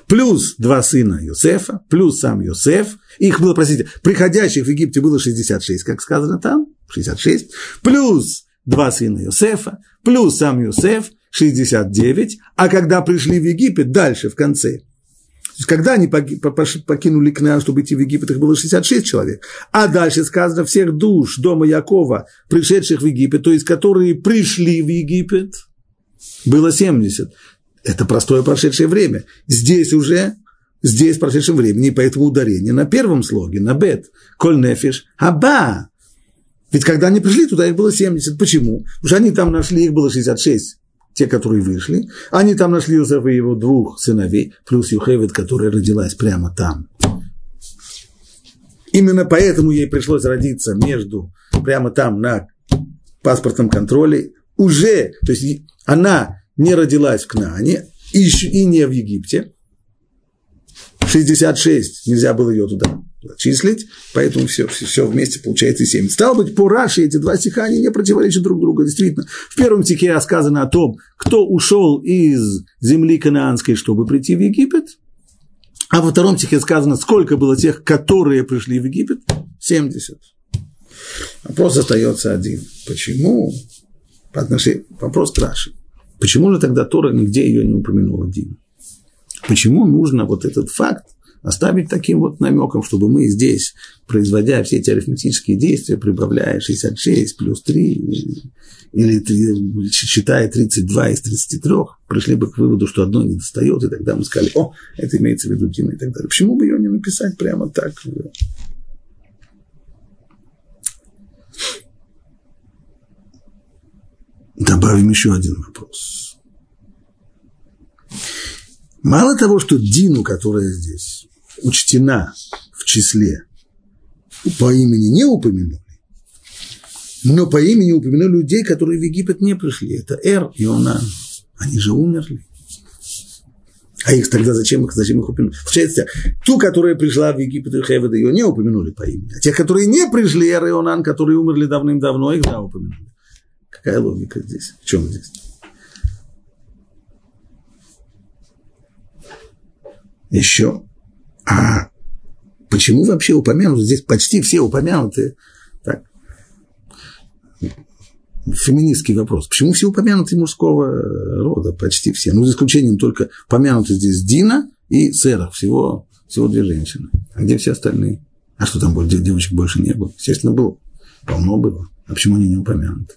Плюс два сына Йосефа, плюс сам Йосеф. Их было, простите, приходящих в Египте было 66, как сказано там, 66. Плюс два сына Йосефа, плюс сам Йосеф, 69. А когда пришли в Египет, дальше, в конце, есть, когда они покинули Кнаан, чтобы идти в Египет, их было 66 человек. А дальше сказано, всех душ дома Якова, пришедших в Египет, то есть, которые пришли в Египет, было 70. Это простое прошедшее время. Здесь уже, здесь в прошедшем времени, поэтому ударение на первом слоге, на бет, коль нефиш, аба. Ведь когда они пришли туда, их было 70. Почему? Что они там нашли, их было 66 те, которые вышли. Они там нашли Юсефа и его двух сыновей, плюс Юхевит, которая родилась прямо там. Именно поэтому ей пришлось родиться между, прямо там, на паспортном контроле. Уже, то есть она не родилась в Кнаане и, и не в Египте. 66 нельзя было ее туда числить, поэтому все, все, все вместе получается 7. Стало быть, по Раши эти два стиха, они не противоречат друг другу. Действительно, в первом стихе сказано о том, кто ушел из земли канаанской, чтобы прийти в Египет, а во втором стихе сказано, сколько было тех, которые пришли в Египет? 70. Вопрос остается один. Почему? По отношению, вопрос Раши. Почему же тогда Тора нигде ее не упомянул один? Почему нужно вот этот факт оставить таким вот намеком, чтобы мы здесь, производя все эти арифметические действия, прибавляя 66 плюс 3, или считая 32 из 33, пришли бы к выводу, что одно не достает, и тогда мы сказали, о, это имеется в виду Дина и так далее. Почему бы ее не написать прямо так? Добавим еще один вопрос. Мало того, что Дину, которая здесь учтена в числе, по имени не упомянули, но по имени упомянули людей, которые в Египет не пришли. Это Эр и Онан. Они же умерли. А их тогда зачем их, зачем их упомянули? Получается, ту, которая пришла в Египет и Хеведа, ее не упомянули по имени. А тех, которые не пришли, Эр и Онан, которые умерли давным-давно, их да упомянули. Какая логика здесь? В чем здесь? Еще. А почему вообще упомянуты? Здесь почти все упомянуты. Так. Феминистский вопрос. Почему все упомянуты мужского рода? Почти все. Ну, за исключением только помянуты здесь Дина и Серах. Всего, всего две женщины. А где все остальные? А что там больше? Девочек больше не было? Естественно, было. Полно было. А почему они не упомянуты?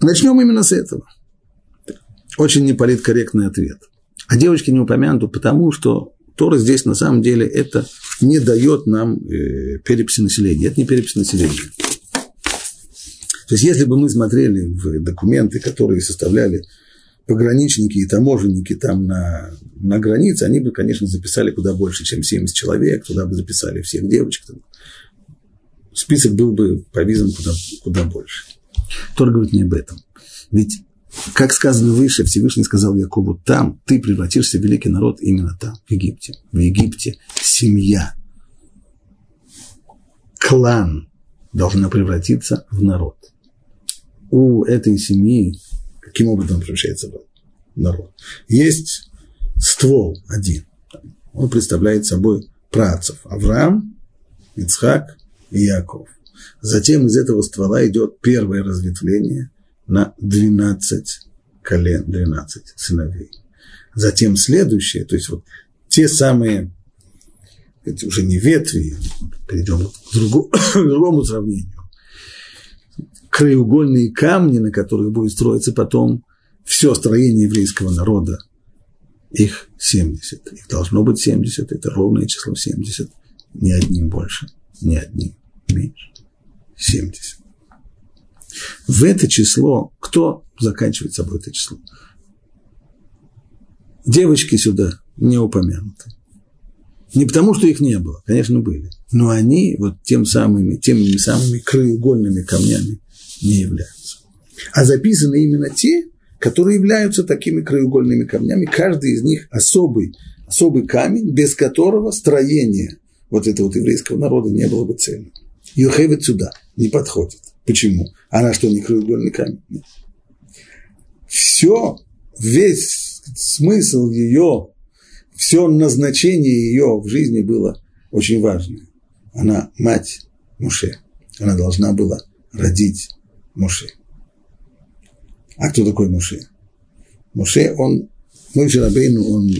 Начнем именно с этого. Очень неполиткорректный ответ. А девочки не упомянуты потому, что Тора здесь на самом деле это не дает нам э, переписи населения. Это не перепись населения. То есть, если бы мы смотрели в документы, которые составляли пограничники и таможенники там на, на границе, они бы, конечно, записали куда больше, чем 70 человек, туда бы записали всех девочек. Список был бы по визам куда, куда больше. Тор говорит не об этом. Ведь, как сказано выше, Всевышний сказал Якубу, там ты превратишься в великий народ именно там, в Египте. В Египте семья, клан должна превратиться в народ. У этой семьи, каким образом превращается народ? Есть ствол один. Он представляет собой працев. Авраам, Ицхак и Яков. Затем из этого ствола идет первое разветвление на 12 колен, 12 сыновей. Затем следующее, то есть вот те самые, это уже не ветви, перейдем к другому, сравнению, краеугольные камни, на которых будет строиться потом все строение еврейского народа, их 70. Их должно быть 70, это ровное число 70, ни одним больше, ни одним меньше. 70. В это число, кто заканчивает собой это число? Девочки сюда не упомянуты. Не потому, что их не было, конечно, были. Но они вот тем самыми, теми самыми краеугольными камнями не являются. А записаны именно те, которые являются такими краеугольными камнями. Каждый из них особый, особый камень, без которого строение вот этого вот еврейского народа не было бы цельным. Юхевит сюда не подходит. Почему? Она что, не краеугольный камень? Нет. Все, весь смысл ее, все назначение ее в жизни было очень важное. Она мать Муше. Она должна была родить Муше. А кто такой Муше? Муше, он, Мойши Рабейну, он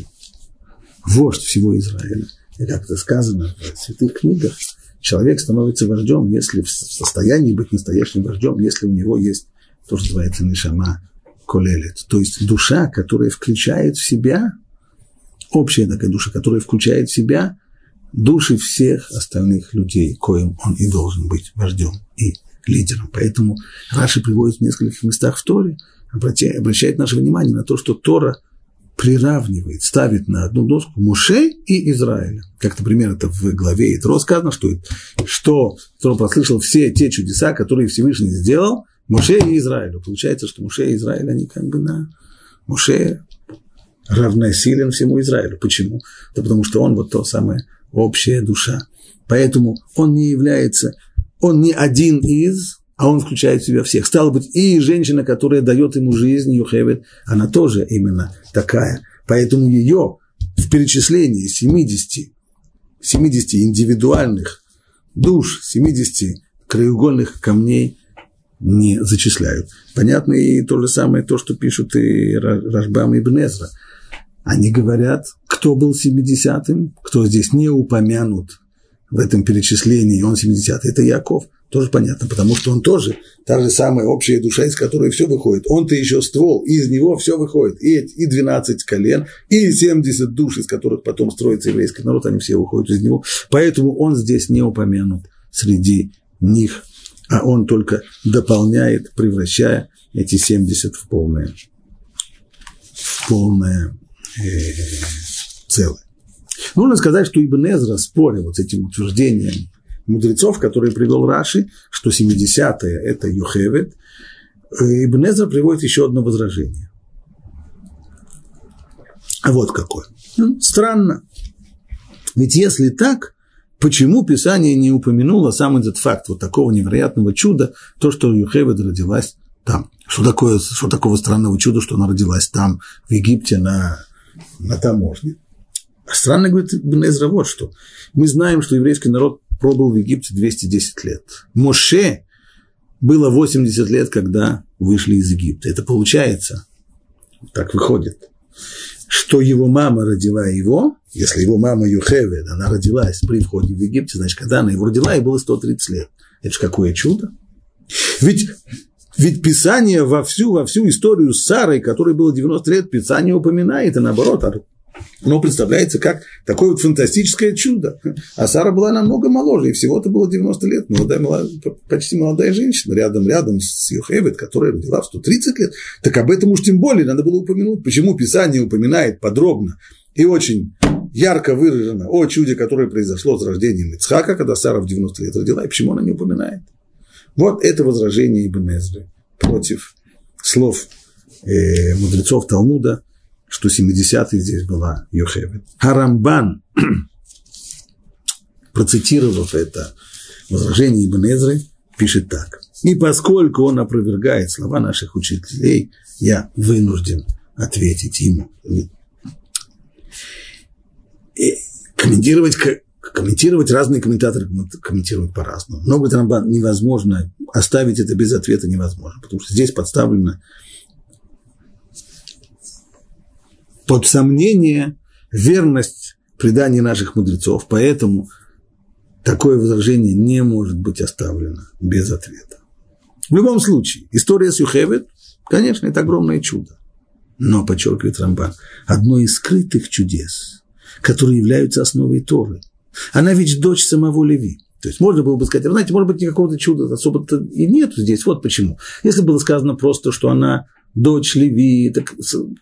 вождь всего Израиля. И как это сказано в святых книгах, человек становится вождем, если в состоянии быть настоящим вождем, если у него есть то, что называется нишама колелет, то есть душа, которая включает в себя, общая такая душа, которая включает в себя души всех остальных людей, коим он и должен быть вождем и лидером. Поэтому Раши приводит в нескольких местах в Торе, обращает наше внимание на то, что Тора – приравнивает, ставит на одну доску Муше и Израиля. Как, например, это в главе Итро сказано, что, что Тро прослышал все те чудеса, которые Всевышний сделал Муше и Израилю. Получается, что Муше и Израиль, они как бы на Муше равносилен всему Израилю. Почему? Да потому что он вот то самое общая душа. Поэтому он не является, он не один из, а он включает в себя всех. Стало быть, и женщина, которая дает ему жизнь, Юхевет, она тоже именно такая. Поэтому ее в перечислении 70, 70 индивидуальных душ, 70 краеугольных камней не зачисляют. Понятно и то же самое, то, что пишут и Рашбам и Бнезра. Они говорят, кто был 70-м, кто здесь не упомянут в этом перечислении, он 70-й, это Яков – тоже понятно, потому что он тоже та же самая общая душа, из которой все выходит. Он-то еще ствол, и из него все выходит. И, и 12 колен, и 70 душ, из которых потом строится еврейский народ, они все выходят из него. Поэтому он здесь не упомянут среди них а он только дополняет, превращая эти 70 в полное, в полное э, целое. Нужно сказать, что Ибн Эзра спорил вот с этим утверждением мудрецов, которые привел Раши, что 70-е – это Юхевет. Ибн Эзра приводит еще одно возражение. А вот какое. Ну, странно. Ведь если так, почему Писание не упомянуло сам этот факт вот такого невероятного чуда, то, что Юхевед родилась там? Что, такое, что такого странного чуда, что она родилась там, в Египте, на, на таможне? А странно, говорит Бнезра, вот что. Мы знаем, что еврейский народ пробыл в Египте 210 лет. Моше было 80 лет, когда вышли из Египта. Это получается, так выходит, что его мама родила его, если его мама Юхевед, она родилась при входе в Египте, значит, когда она его родила, ей было 130 лет. Это же какое чудо. Ведь, ведь Писание во всю, во всю историю с Сарой, которой было 90 лет, Писание упоминает, и наоборот, оно представляется как такое вот фантастическое чудо. А Сара была намного моложе, и всего-то было 90 лет, молодая, молодая, почти молодая женщина, рядом, рядом с Юхевет, которая родила в 130 лет. Так об этом уж тем более надо было упомянуть. Почему Писание упоминает подробно и очень ярко выражено о чуде, которое произошло с рождением Ицхака, когда Сара в 90 лет родила, и почему она не упоминает. Вот это возражение Ибн Эзры против слов э, мудрецов Талмуда, что 70-й здесь была Йохевет. Харамбан, процитировав это возражение Ибн Эзры, пишет так. И поскольку он опровергает слова наших учителей, я вынужден ответить ему. И комментировать, комментировать разные комментаторы комментируют по-разному. Но говорит Рамбан, невозможно, оставить это без ответа невозможно, потому что здесь подставлено под сомнение верность преданий наших мудрецов, поэтому такое возражение не может быть оставлено без ответа. В любом случае, история с Юхевет, конечно, это огромное чудо. Но, подчеркивает Рамбан, одно из скрытых чудес, которые являются основой Торы. Она ведь дочь самого Леви. То есть можно было бы сказать, знаете, может быть, никакого чуда особо-то и нет здесь. Вот почему. Если было сказано просто, что она дочь Леви, так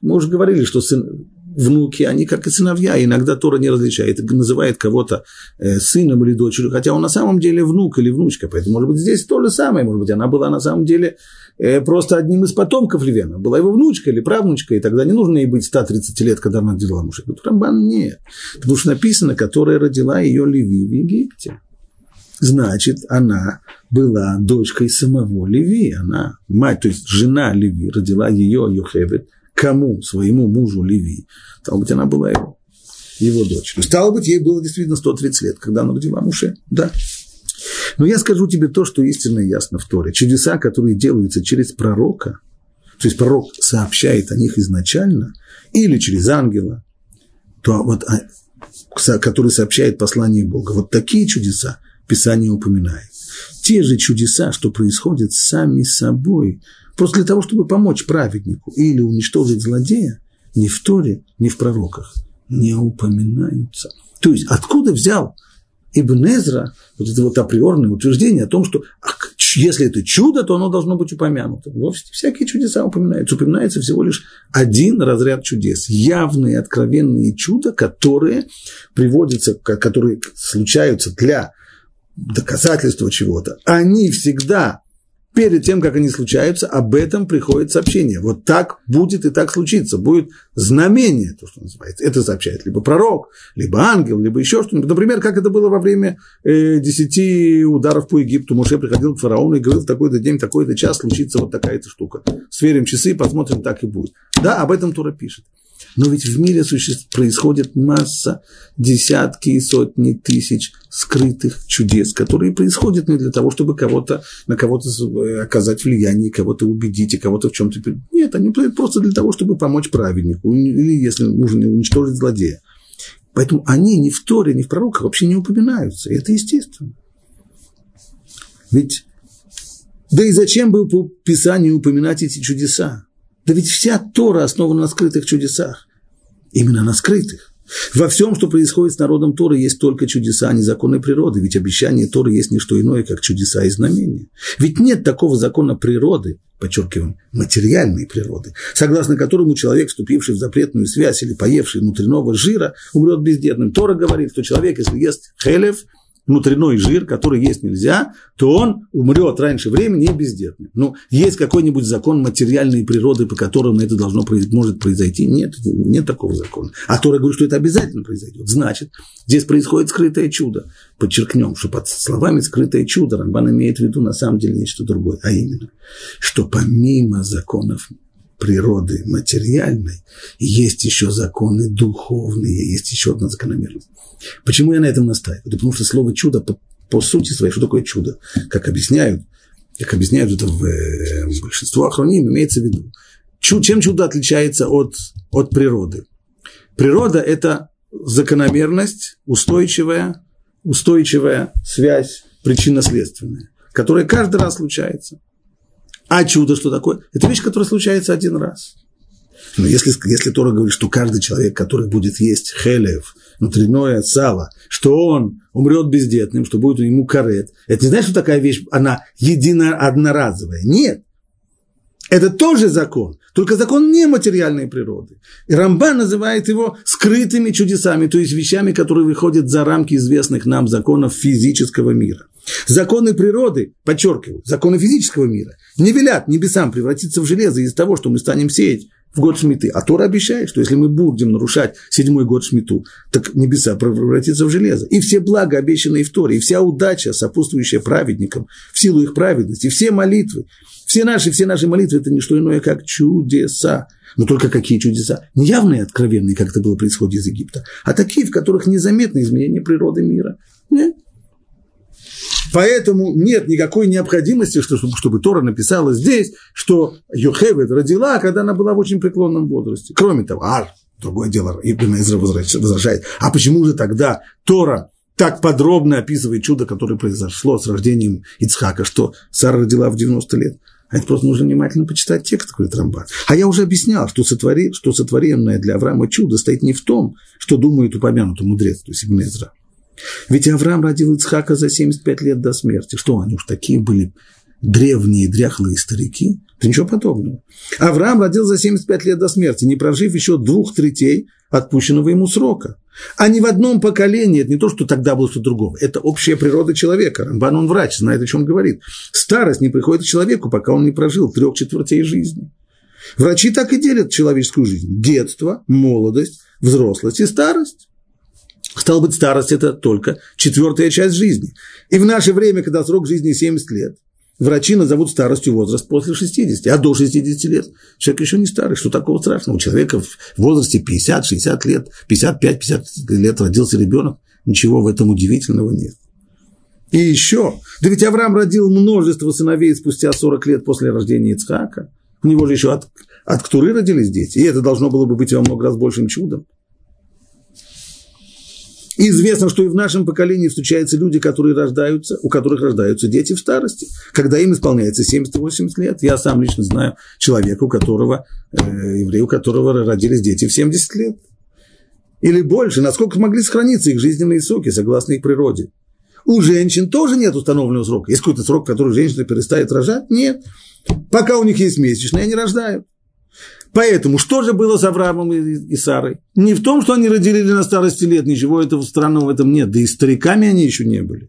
мы уже говорили, что сын, внуки, они как и сыновья, иногда Тора не различает, называет кого-то э, сыном или дочерью, хотя он на самом деле внук или внучка, поэтому, может быть, здесь то же самое, может быть, она была на самом деле э, просто одним из потомков Левена, была его внучка или правнучка, и тогда не нужно ей быть 130 лет, когда она родила мужа. Рамбан нет, потому что написано, которая родила ее Леви в Египте значит, она была дочкой самого Леви, она мать, то есть жена Леви, родила ее Йохевет, кому? Своему мужу Леви. Стало быть, она была его, его дочерью. Стало быть, ей было действительно 130 лет, когда она родила Муше, да. Но я скажу тебе то, что истинно ясно в Торе. Чудеса, которые делаются через пророка, то есть пророк сообщает о них изначально, или через ангела, то вот, а, который сообщает послание Бога. Вот такие чудеса Писание упоминает. Те же чудеса, что происходят сами собой, просто для того, чтобы помочь праведнику или уничтожить злодея, ни в Торе, ни в пророках не упоминаются. То есть, откуда взял Ибн Эзра вот это вот априорное утверждение о том, что если это чудо, то оно должно быть упомянуто. Вовсе всякие чудеса упоминаются. Упоминается всего лишь один разряд чудес. Явные, откровенные чуда, которые приводятся, которые случаются для доказательство чего-то, они всегда перед тем, как они случаются, об этом приходит сообщение. Вот так будет и так случится. Будет знамение, то, что называется. Это сообщает либо пророк, либо ангел, либо еще что-нибудь. Например, как это было во время э, десяти ударов по Египту. Муше приходил к фараону и говорил, в такой-то день, в такой-то час случится вот такая-то штука. Сверим часы, посмотрим, так и будет. Да, об этом Тура пишет. Но ведь в мире существ, происходит масса, десятки и сотни тысяч скрытых чудес, которые происходят не для того, чтобы кого-то, на кого-то э, оказать влияние, кого-то убедить и кого-то в чем-то... Нет, они просто для того, чтобы помочь праведнику, или, если нужно, уничтожить злодея. Поэтому они ни в Торе, ни в пророках вообще не упоминаются. И это естественно. Ведь да и зачем бы по Писанию упоминать эти чудеса? Да ведь вся Тора основана на скрытых чудесах. Именно на скрытых. Во всем, что происходит с народом Торы, есть только чудеса, не законы природы, ведь обещание Торы есть не что иное, как чудеса и знамения. Ведь нет такого закона природы, подчеркиваем, материальной природы, согласно которому человек, вступивший в запретную связь или поевший внутреннего жира, умрет бездетным. Тора говорит, что человек, если ест хелев, внутренний жир, который есть нельзя, то он умрет раньше времени и бездетным. Ну, есть какой-нибудь закон материальной природы, по которому это должно может произойти? Нет, нет такого закона. А Тора говорит, что это обязательно произойдет. Значит, здесь происходит скрытое чудо. Подчеркнем, что под словами скрытое чудо Рамбан имеет в виду на самом деле нечто другое, а именно, что помимо законов природы материальной, есть еще законы духовные, есть еще одна закономерность. Почему я на этом настаиваю? Да потому что слово чудо по, по сути своей, что такое чудо? Как объясняют, как объясняют это в, э, в большинство охраним, имеется в виду. Чу, чем чудо отличается от, от природы? Природа – это закономерность, устойчивая, устойчивая связь причинно-следственная, которая каждый раз случается. А чудо что такое? Это вещь, которая случается один раз. Но если, если Тора говорит, что каждый человек, который будет есть хелев, внутреннее сало, что он умрет бездетным, что будет ему карет, это не значит, что такая вещь, она едино одноразовая. Нет. Это тоже закон, только закон нематериальной природы. И Рамбан называет его скрытыми чудесами, то есть вещами, которые выходят за рамки известных нам законов физического мира. Законы природы, подчеркиваю, законы физического мира не велят небесам превратиться в железо из-за того, что мы станем сеять в год Шмиты. А Тора обещает, что если мы будем нарушать седьмой год Шмиту, так небеса превратятся в железо. И все блага, обещанные в Торе, и вся удача, сопутствующая праведникам, в силу их праведности, все молитвы, все наши, все наши молитвы – это не что иное, как чудеса. Но только какие чудеса? Не явные, откровенные, как это было происходит из Египта, а такие, в которых незаметно изменение природы мира. Нет? Поэтому нет никакой необходимости, чтобы, Тора написала здесь, что Йохевед родила, когда она была в очень преклонном возрасте. Кроме того, а, другое дело, Ибн Изра возражает, а почему же тогда Тора так подробно описывает чудо, которое произошло с рождением Ицхака, что Сара родила в 90 лет? А это просто нужно внимательно почитать текст, говорит Рамбан. А я уже объяснял, что, сотвори, что сотворенное для Авраама чудо стоит не в том, что думает упомянутый мудрец, то есть Ибн Изра, ведь Авраам родил Ицхака за 75 лет до смерти. Что они уж такие были древние, дряхлые старики? Да ничего подобного. Авраам родил за 75 лет до смерти, не прожив еще двух третей отпущенного ему срока. А ни в одном поколении, это не то, что тогда было что-то другого, это общая природа человека. Рамбан, он врач, знает, о чем говорит. Старость не приходит к человеку, пока он не прожил трех четвертей жизни. Врачи так и делят человеческую жизнь. Детство, молодость, взрослость и старость. Стало быть, старость – это только четвертая часть жизни. И в наше время, когда срок жизни 70 лет, врачи назовут старостью возраст после 60, а до 60 лет человек еще не старый. Что такого страшного? У человека в возрасте 50-60 лет, 55-50 лет родился ребенок. Ничего в этом удивительного нет. И еще, да ведь Авраам родил множество сыновей спустя 40 лет после рождения Ицхака. У него же еще от, от Ктуры родились дети. И это должно было бы быть во много раз большим чудом. Известно, что и в нашем поколении встречаются люди, которые рождаются, у которых рождаются дети в старости, когда им исполняется 70-80 лет. Я сам лично знаю человека, у которого, э, еврея, у которого родились дети в 70 лет. Или больше, насколько могли сохраниться их жизненные соки, согласно их природе. У женщин тоже нет установленного срока. Есть какой-то срок, который женщина перестает рожать? Нет. Пока у них есть месячные, они рождают. Поэтому что же было с Авраамом и, Сарой? Не в том, что они родили на старости лет, ничего этого странного в этом нет. Да и стариками они еще не были.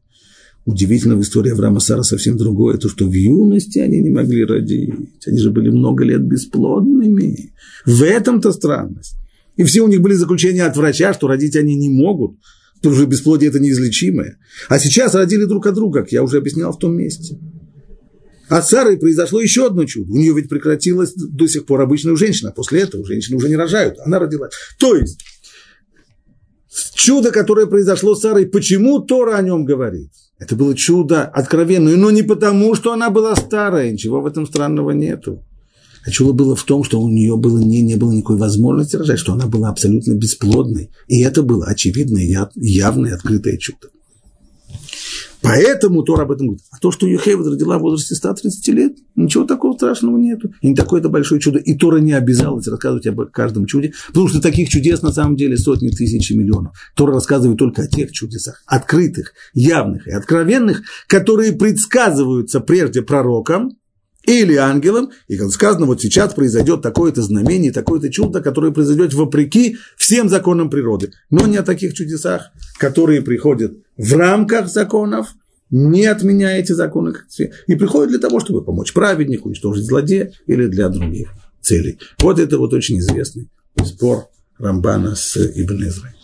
Удивительно в истории Авраама и Сара совсем другое, то, что в юности они не могли родить. Они же были много лет бесплодными. В этом-то странность. И все у них были заключения от врача, что родить они не могут, потому что бесплодие – это неизлечимое. А сейчас родили друг от друга, как я уже объяснял в том месте. А Сарой произошло еще одно чудо. У нее ведь прекратилась до сих пор обычная женщина. После этого женщины уже не рожают. Она родилась. То есть, чудо, которое произошло с Сарой, почему Тора о нем говорит? Это было чудо откровенное, но не потому, что она была старая, ничего в этом странного нету. А чудо было в том, что у нее было, не, не было никакой возможности рожать, что она была абсолютно бесплодной. И это было очевидное, явное, открытое чудо. Поэтому Тора об этом говорит. А то, что Юхевед родила в возрасте 130 лет, ничего такого страшного нету. И не такое это большое чудо. И Тора не обязалась рассказывать об каждом чуде, потому что таких чудес на самом деле сотни тысяч и миллионов. Тора рассказывает только о тех чудесах, открытых, явных и откровенных, которые предсказываются прежде пророкам, или ангелом, и как сказано, вот сейчас произойдет такое-то знамение, такое-то чудо, которое произойдет вопреки всем законам природы. Но не о таких чудесах, которые приходят в рамках законов, не отменяя эти законы, и приходят для того, чтобы помочь праведнику, уничтожить злодея или для других целей. Вот это вот очень известный спор Рамбана с Ибн Израилем.